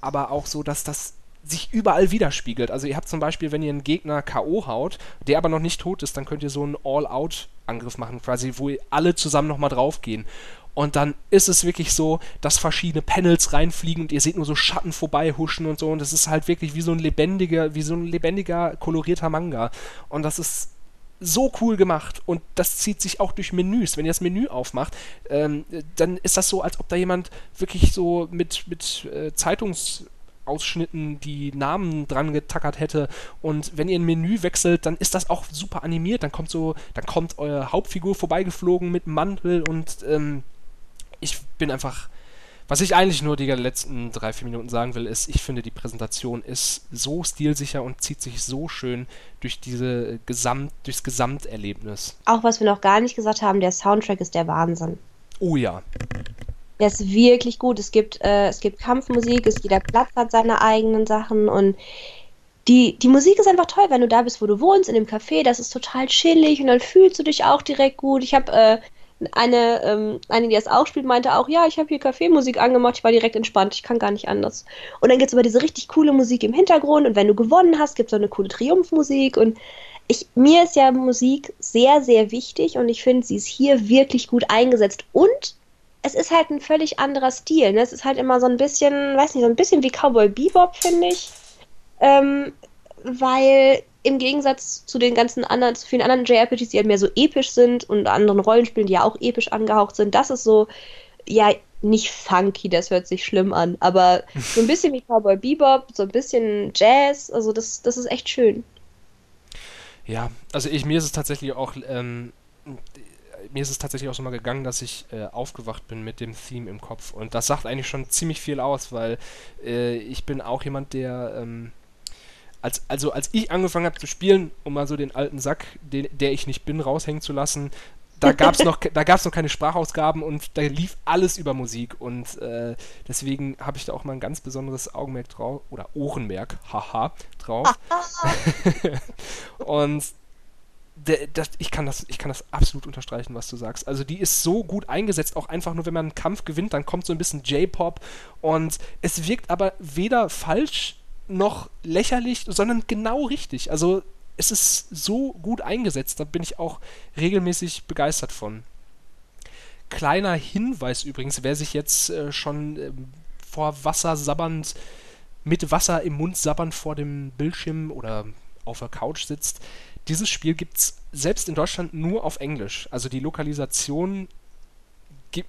aber auch so, dass das sich überall widerspiegelt. Also ihr habt zum Beispiel, wenn ihr einen Gegner K.O. haut, der aber noch nicht tot ist, dann könnt ihr so einen All-Out-Angriff machen, quasi, wo alle zusammen nochmal draufgehen. Und dann ist es wirklich so, dass verschiedene Panels reinfliegen und ihr seht nur so Schatten vorbei huschen und so. Und das ist halt wirklich wie so ein lebendiger, wie so ein lebendiger, kolorierter Manga. Und das ist so cool gemacht und das zieht sich auch durch Menüs. Wenn ihr das Menü aufmacht, ähm, dann ist das so, als ob da jemand wirklich so mit, mit äh, Zeitungs Ausschnitten die Namen dran getackert hätte. Und wenn ihr ein Menü wechselt, dann ist das auch super animiert. Dann kommt so, dann kommt eure Hauptfigur vorbeigeflogen mit Mantel und ähm, ich bin einfach. Was ich eigentlich nur die letzten drei, vier Minuten sagen will, ist, ich finde, die Präsentation ist so stilsicher und zieht sich so schön durch diese Gesamt, durchs Gesamterlebnis. Auch was wir noch gar nicht gesagt haben, der Soundtrack ist der Wahnsinn. Oh ja. Der ist wirklich gut. Es gibt, äh, es gibt Kampfmusik, es, jeder Platz hat seine eigenen Sachen und die, die Musik ist einfach toll, wenn du da bist, wo du wohnst, in dem Café, das ist total chillig und dann fühlst du dich auch direkt gut. Ich habe äh, eine, ähm, eine, die das auch spielt, meinte auch, ja, ich habe hier Kaffeemusik angemacht, ich war direkt entspannt, ich kann gar nicht anders. Und dann gibt es aber diese richtig coole Musik im Hintergrund und wenn du gewonnen hast, gibt es so eine coole Triumphmusik und ich, mir ist ja Musik sehr, sehr wichtig und ich finde, sie ist hier wirklich gut eingesetzt und es ist halt ein völlig anderer Stil. Ne? Es ist halt immer so ein bisschen, weiß nicht, so ein bisschen wie Cowboy Bebop, finde ich. Ähm, weil im Gegensatz zu den ganzen anderen, zu vielen anderen JRPGs, die halt mehr so episch sind und anderen Rollenspielen, die ja auch episch angehaucht sind, das ist so, ja, nicht funky, das hört sich schlimm an, aber so ein bisschen wie Cowboy Bebop, so ein bisschen Jazz, also das, das ist echt schön. Ja, also ich, mir ist es tatsächlich auch ähm, mir ist es tatsächlich auch so mal gegangen, dass ich äh, aufgewacht bin mit dem Theme im Kopf. Und das sagt eigentlich schon ziemlich viel aus, weil äh, ich bin auch jemand, der. Ähm, als, also als ich angefangen habe zu spielen, um mal so den alten Sack, den, der ich nicht bin, raushängen zu lassen, da gab es noch, noch keine Sprachausgaben und da lief alles über Musik und äh, deswegen habe ich da auch mal ein ganz besonderes Augenmerk drauf oder Ohrenmerk, haha, drauf. und das, ich, kann das, ich kann das absolut unterstreichen, was du sagst. Also die ist so gut eingesetzt, auch einfach nur, wenn man einen Kampf gewinnt, dann kommt so ein bisschen J-Pop und es wirkt aber weder falsch noch lächerlich, sondern genau richtig. Also es ist so gut eingesetzt, da bin ich auch regelmäßig begeistert von. Kleiner Hinweis übrigens, wer sich jetzt äh, schon äh, vor Wasser sabbernd, mit Wasser im Mund sabbernd vor dem Bildschirm oder auf der Couch sitzt, dieses Spiel gibt es selbst in Deutschland nur auf Englisch. Also die Lokalisation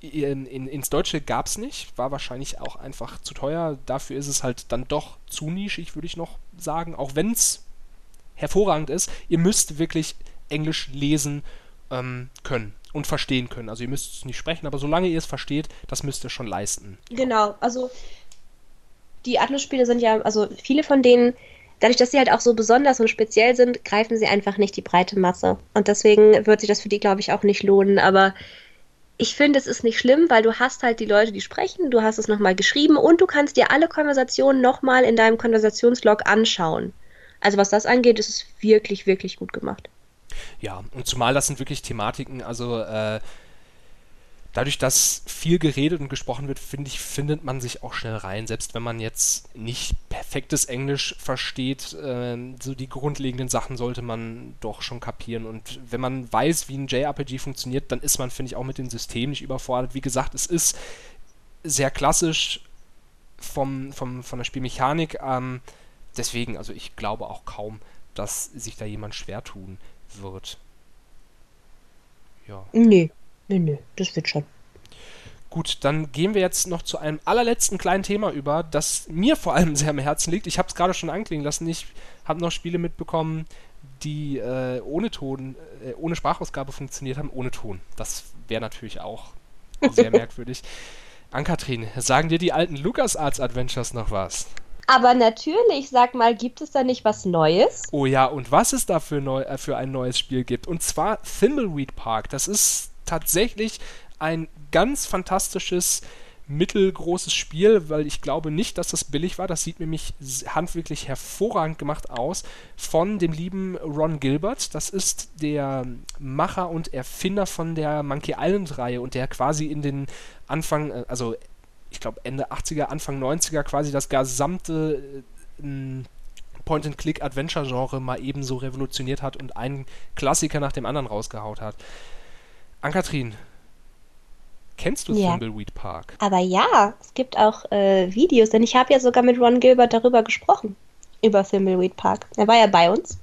in, in, ins Deutsche gab es nicht, war wahrscheinlich auch einfach zu teuer. Dafür ist es halt dann doch zu nischig, würde ich noch sagen. Auch wenn es hervorragend ist, ihr müsst wirklich Englisch lesen ähm, können und verstehen können. Also ihr müsst es nicht sprechen, aber solange ihr es versteht, das müsst ihr schon leisten. Genau, also die Atlus-Spiele sind ja, also viele von denen dadurch, dass sie halt auch so besonders und speziell sind, greifen sie einfach nicht die breite Masse. Und deswegen wird sich das für die, glaube ich, auch nicht lohnen. Aber ich finde, es ist nicht schlimm, weil du hast halt die Leute, die sprechen, du hast es nochmal geschrieben und du kannst dir alle Konversationen nochmal in deinem Konversationslog anschauen. Also was das angeht, ist es wirklich, wirklich gut gemacht. Ja, und zumal das sind wirklich Thematiken, also äh, dadurch, dass viel geredet und gesprochen wird, finde ich, findet man sich auch schnell rein. Selbst wenn man jetzt nicht perfektes Englisch versteht, äh, so die grundlegenden Sachen sollte man doch schon kapieren. Und wenn man weiß, wie ein JRPG funktioniert, dann ist man, finde ich, auch mit dem System nicht überfordert. Wie gesagt, es ist sehr klassisch vom, vom, von der Spielmechanik. Ähm, deswegen, also ich glaube auch kaum, dass sich da jemand schwer tun wird. Ja. Nee, Nee, nee, das wird schon. Gut, dann gehen wir jetzt noch zu einem allerletzten kleinen Thema über, das mir vor allem sehr am Herzen liegt. Ich habe es gerade schon anklingen lassen. Ich habe noch Spiele mitbekommen, die äh, ohne Ton, äh, ohne Sprachausgabe funktioniert haben, ohne Ton. Das wäre natürlich auch sehr merkwürdig. Ankatrin, sagen dir die alten LucasArts Adventures noch was? Aber natürlich, sag mal, gibt es da nicht was Neues? Oh ja, und was es da für, neu, äh, für ein neues Spiel gibt. Und zwar Thimbleweed Park. Das ist tatsächlich ein ganz fantastisches mittelgroßes Spiel, weil ich glaube nicht, dass das billig war. Das sieht nämlich handwerklich hervorragend gemacht aus von dem lieben Ron Gilbert. Das ist der Macher und Erfinder von der Monkey Island-Reihe und der quasi in den Anfang, äh, also ich glaube Ende 80er, Anfang 90er quasi das gesamte äh, Point-and-Click-Adventure-Genre mal ebenso revolutioniert hat und einen Klassiker nach dem anderen rausgehaut hat. Ankatrin, Kennst du ja. Thimbleweed Park? Aber ja, es gibt auch äh, Videos, denn ich habe ja sogar mit Ron Gilbert darüber gesprochen, über Thimbleweed Park. Er war ja bei uns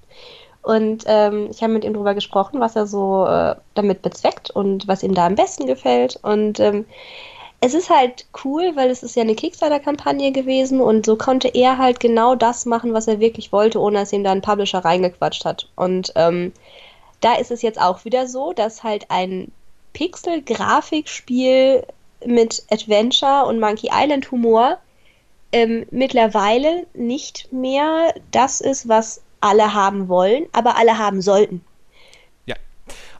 und ähm, ich habe mit ihm darüber gesprochen, was er so äh, damit bezweckt und was ihm da am besten gefällt. Und ähm, es ist halt cool, weil es ist ja eine Kickstarter-Kampagne gewesen und so konnte er halt genau das machen, was er wirklich wollte, ohne dass ihm da ein Publisher reingequatscht hat. Und ähm, da ist es jetzt auch wieder so, dass halt ein Pixel-Grafikspiel mit Adventure und Monkey Island Humor ähm, mittlerweile nicht mehr das ist, was alle haben wollen, aber alle haben sollten.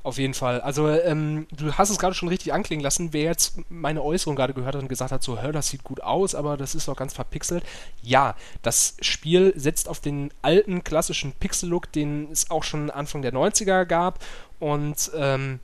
Auf jeden Fall. Also ähm, du hast es gerade schon richtig anklingen lassen. Wer jetzt meine Äußerung gerade gehört hat und gesagt hat, so, hör, das sieht gut aus, aber das ist doch ganz verpixelt. Ja, das Spiel setzt auf den alten klassischen Pixel-Look, den es auch schon Anfang der 90er gab und ähm,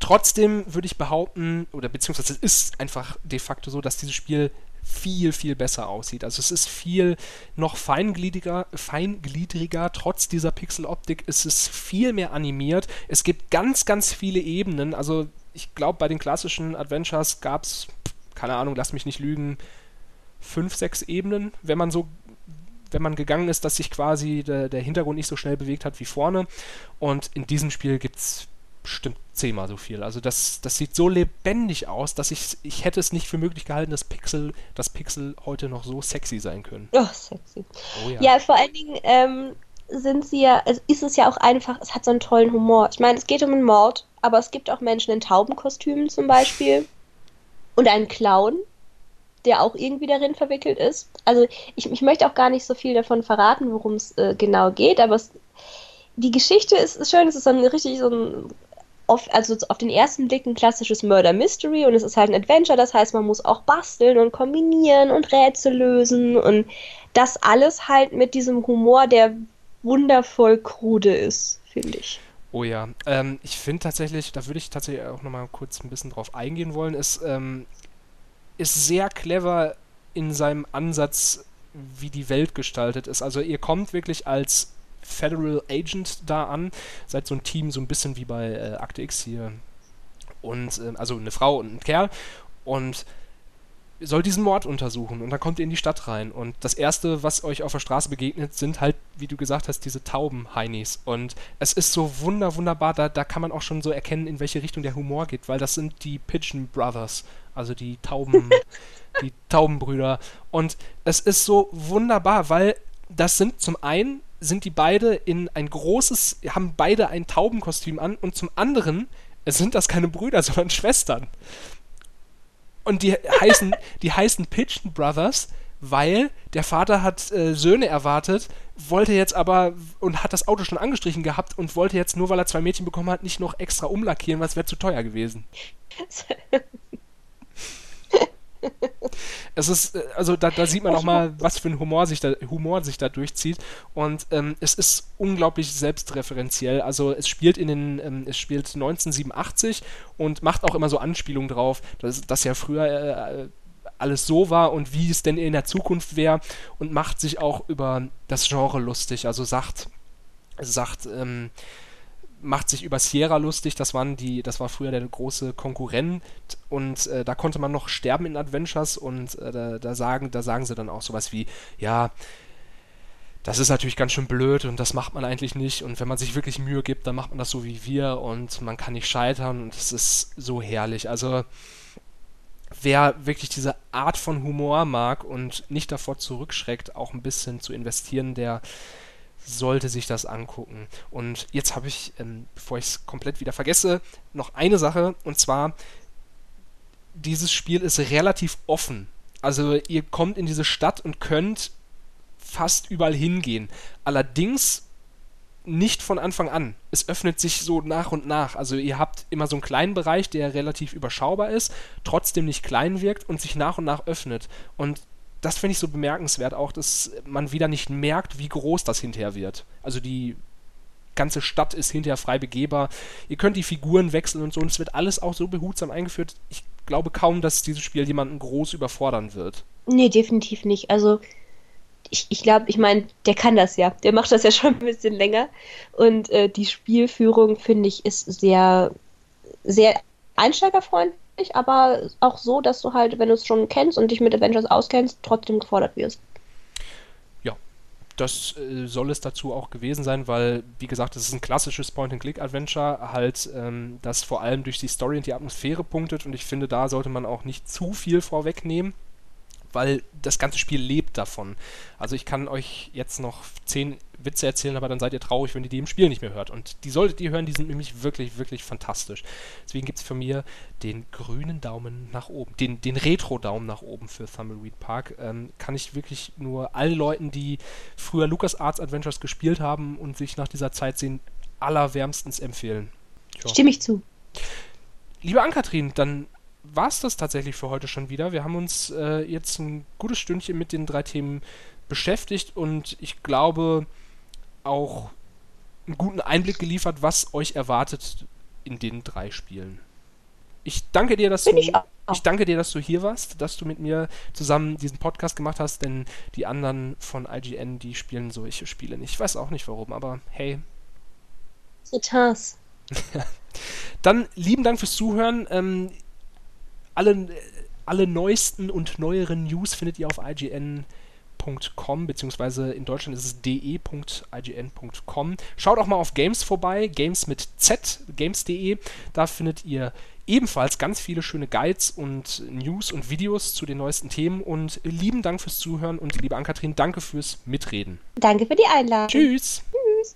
Trotzdem würde ich behaupten, oder beziehungsweise es ist einfach de facto so, dass dieses Spiel viel, viel besser aussieht. Also es ist viel noch feingliedriger, feingliedriger. Trotz dieser Pixeloptik ist es viel mehr animiert. Es gibt ganz, ganz viele Ebenen. Also ich glaube, bei den klassischen Adventures gab es, keine Ahnung, lass mich nicht lügen, fünf, sechs Ebenen, wenn man so wenn man gegangen ist, dass sich quasi der, der Hintergrund nicht so schnell bewegt hat wie vorne. Und in diesem Spiel gibt es bestimmt zehnmal so viel. Also das, das sieht so lebendig aus, dass ich, ich hätte es nicht für möglich gehalten, dass Pixel, dass Pixel heute noch so sexy sein können. Oh, sexy. Oh, ja. ja, vor allen Dingen ähm, sind sie ja, also ist es ja auch einfach, es hat so einen tollen Humor. Ich meine, es geht um einen Mord, aber es gibt auch Menschen in Taubenkostümen zum Beispiel und einen Clown, der auch irgendwie darin verwickelt ist. Also ich, ich möchte auch gar nicht so viel davon verraten, worum es äh, genau geht, aber es, die Geschichte ist, ist schön, es ist so ein richtig so ein auf, also auf den ersten Blick ein klassisches Murder Mystery und es ist halt ein Adventure, das heißt, man muss auch basteln und kombinieren und Rätsel lösen und das alles halt mit diesem Humor, der wundervoll krude ist, finde ich. Oh ja, ähm, ich finde tatsächlich, da würde ich tatsächlich auch nochmal kurz ein bisschen drauf eingehen wollen, ist, ähm, ist sehr clever in seinem Ansatz, wie die Welt gestaltet ist. Also ihr kommt wirklich als Federal Agent da an. Seid so ein Team, so ein bisschen wie bei äh, Akte X hier. Und, äh, also eine Frau und ein Kerl. Und soll diesen Mord untersuchen. Und dann kommt ihr in die Stadt rein. Und das erste, was euch auf der Straße begegnet, sind halt, wie du gesagt hast, diese Tauben-Heinis. Und es ist so wunder, wunderbar, da, da kann man auch schon so erkennen, in welche Richtung der Humor geht, weil das sind die Pigeon Brothers, also die Tauben, die Taubenbrüder. Und es ist so wunderbar, weil das sind zum einen sind die beide in ein großes, haben beide ein Taubenkostüm an und zum anderen sind das keine Brüder, sondern Schwestern. Und die heißen, die heißen Pigeon Brothers, weil der Vater hat äh, Söhne erwartet, wollte jetzt aber und hat das Auto schon angestrichen gehabt und wollte jetzt nur, weil er zwei Mädchen bekommen hat, nicht noch extra umlackieren, weil es wäre zu teuer gewesen. es ist, äh, also da, da sieht man auch mal, was für ein Humor sich da, Humor sich da durchzieht. Und ähm, es ist unglaublich selbstreferenziell. Also es spielt in den, ähm, es spielt 1987 und macht auch immer so Anspielungen drauf, dass das ja früher äh, alles so war und wie es denn in der Zukunft wäre und macht sich auch über das Genre lustig. Also sagt, sagt, ähm, macht sich über Sierra lustig, das waren die, das war früher der große Konkurrent und äh, da konnte man noch sterben in Adventures und äh, da, da, sagen, da sagen sie dann auch sowas wie, ja, das ist natürlich ganz schön blöd und das macht man eigentlich nicht und wenn man sich wirklich Mühe gibt, dann macht man das so wie wir und man kann nicht scheitern und es ist so herrlich. Also wer wirklich diese Art von Humor mag und nicht davor zurückschreckt, auch ein bisschen zu investieren, der sollte sich das angucken. Und jetzt habe ich, ähm, bevor ich es komplett wieder vergesse, noch eine Sache. Und zwar, dieses Spiel ist relativ offen. Also ihr kommt in diese Stadt und könnt fast überall hingehen. Allerdings nicht von Anfang an. Es öffnet sich so nach und nach. Also ihr habt immer so einen kleinen Bereich, der relativ überschaubar ist, trotzdem nicht klein wirkt und sich nach und nach öffnet. Und das finde ich so bemerkenswert auch, dass man wieder nicht merkt, wie groß das hinterher wird. Also die ganze Stadt ist hinterher frei begehbar. Ihr könnt die Figuren wechseln und so und es wird alles auch so behutsam eingeführt. Ich glaube kaum, dass dieses Spiel jemanden groß überfordern wird. Nee, definitiv nicht. Also ich, ich glaube, ich meine, der kann das ja. Der macht das ja schon ein bisschen länger. Und äh, die Spielführung, finde ich, ist sehr, sehr einsteigerfreundlich, aber auch so, dass du halt, wenn du es schon kennst und dich mit Avengers auskennst, trotzdem gefordert wirst. Ja, das äh, soll es dazu auch gewesen sein, weil, wie gesagt, es ist ein klassisches Point-and-Click-Adventure, halt, ähm, das vor allem durch die Story und die Atmosphäre punktet und ich finde, da sollte man auch nicht zu viel vorwegnehmen weil das ganze Spiel lebt davon. Also ich kann euch jetzt noch zehn Witze erzählen, aber dann seid ihr traurig, wenn ihr die im Spiel nicht mehr hört. Und die solltet ihr hören, die sind nämlich wirklich, wirklich fantastisch. Deswegen gibt es für mir den grünen Daumen nach oben, den, den Retro-Daumen nach oben für Thumbleweed Park. Ähm, kann ich wirklich nur allen Leuten, die früher LucasArts Adventures gespielt haben und sich nach dieser Zeit sehen, allerwärmstens empfehlen. Ja. Stimme ich zu. Liebe Ankatrin, dann war es das tatsächlich für heute schon wieder. Wir haben uns äh, jetzt ein gutes Stündchen mit den drei Themen beschäftigt und ich glaube auch einen guten Einblick geliefert, was euch erwartet in den drei Spielen. Ich danke dir, dass du ich, ich, danke dir, dass du hier warst, dass du mit mir zusammen diesen Podcast gemacht hast, denn die anderen von IGN, die spielen solche Spiele nicht. Ich weiß auch nicht warum, aber hey. Zitas. Dann lieben Dank fürs Zuhören. Ähm, alle, alle neuesten und neueren News findet ihr auf IGN.com, beziehungsweise in Deutschland ist es de.ign.com. Schaut auch mal auf Games vorbei, Games mit Z, games.de. Da findet ihr ebenfalls ganz viele schöne Guides und News und Videos zu den neuesten Themen. Und lieben Dank fürs Zuhören und liebe Ankatrin, danke fürs Mitreden. Danke für die Einladung. Tschüss.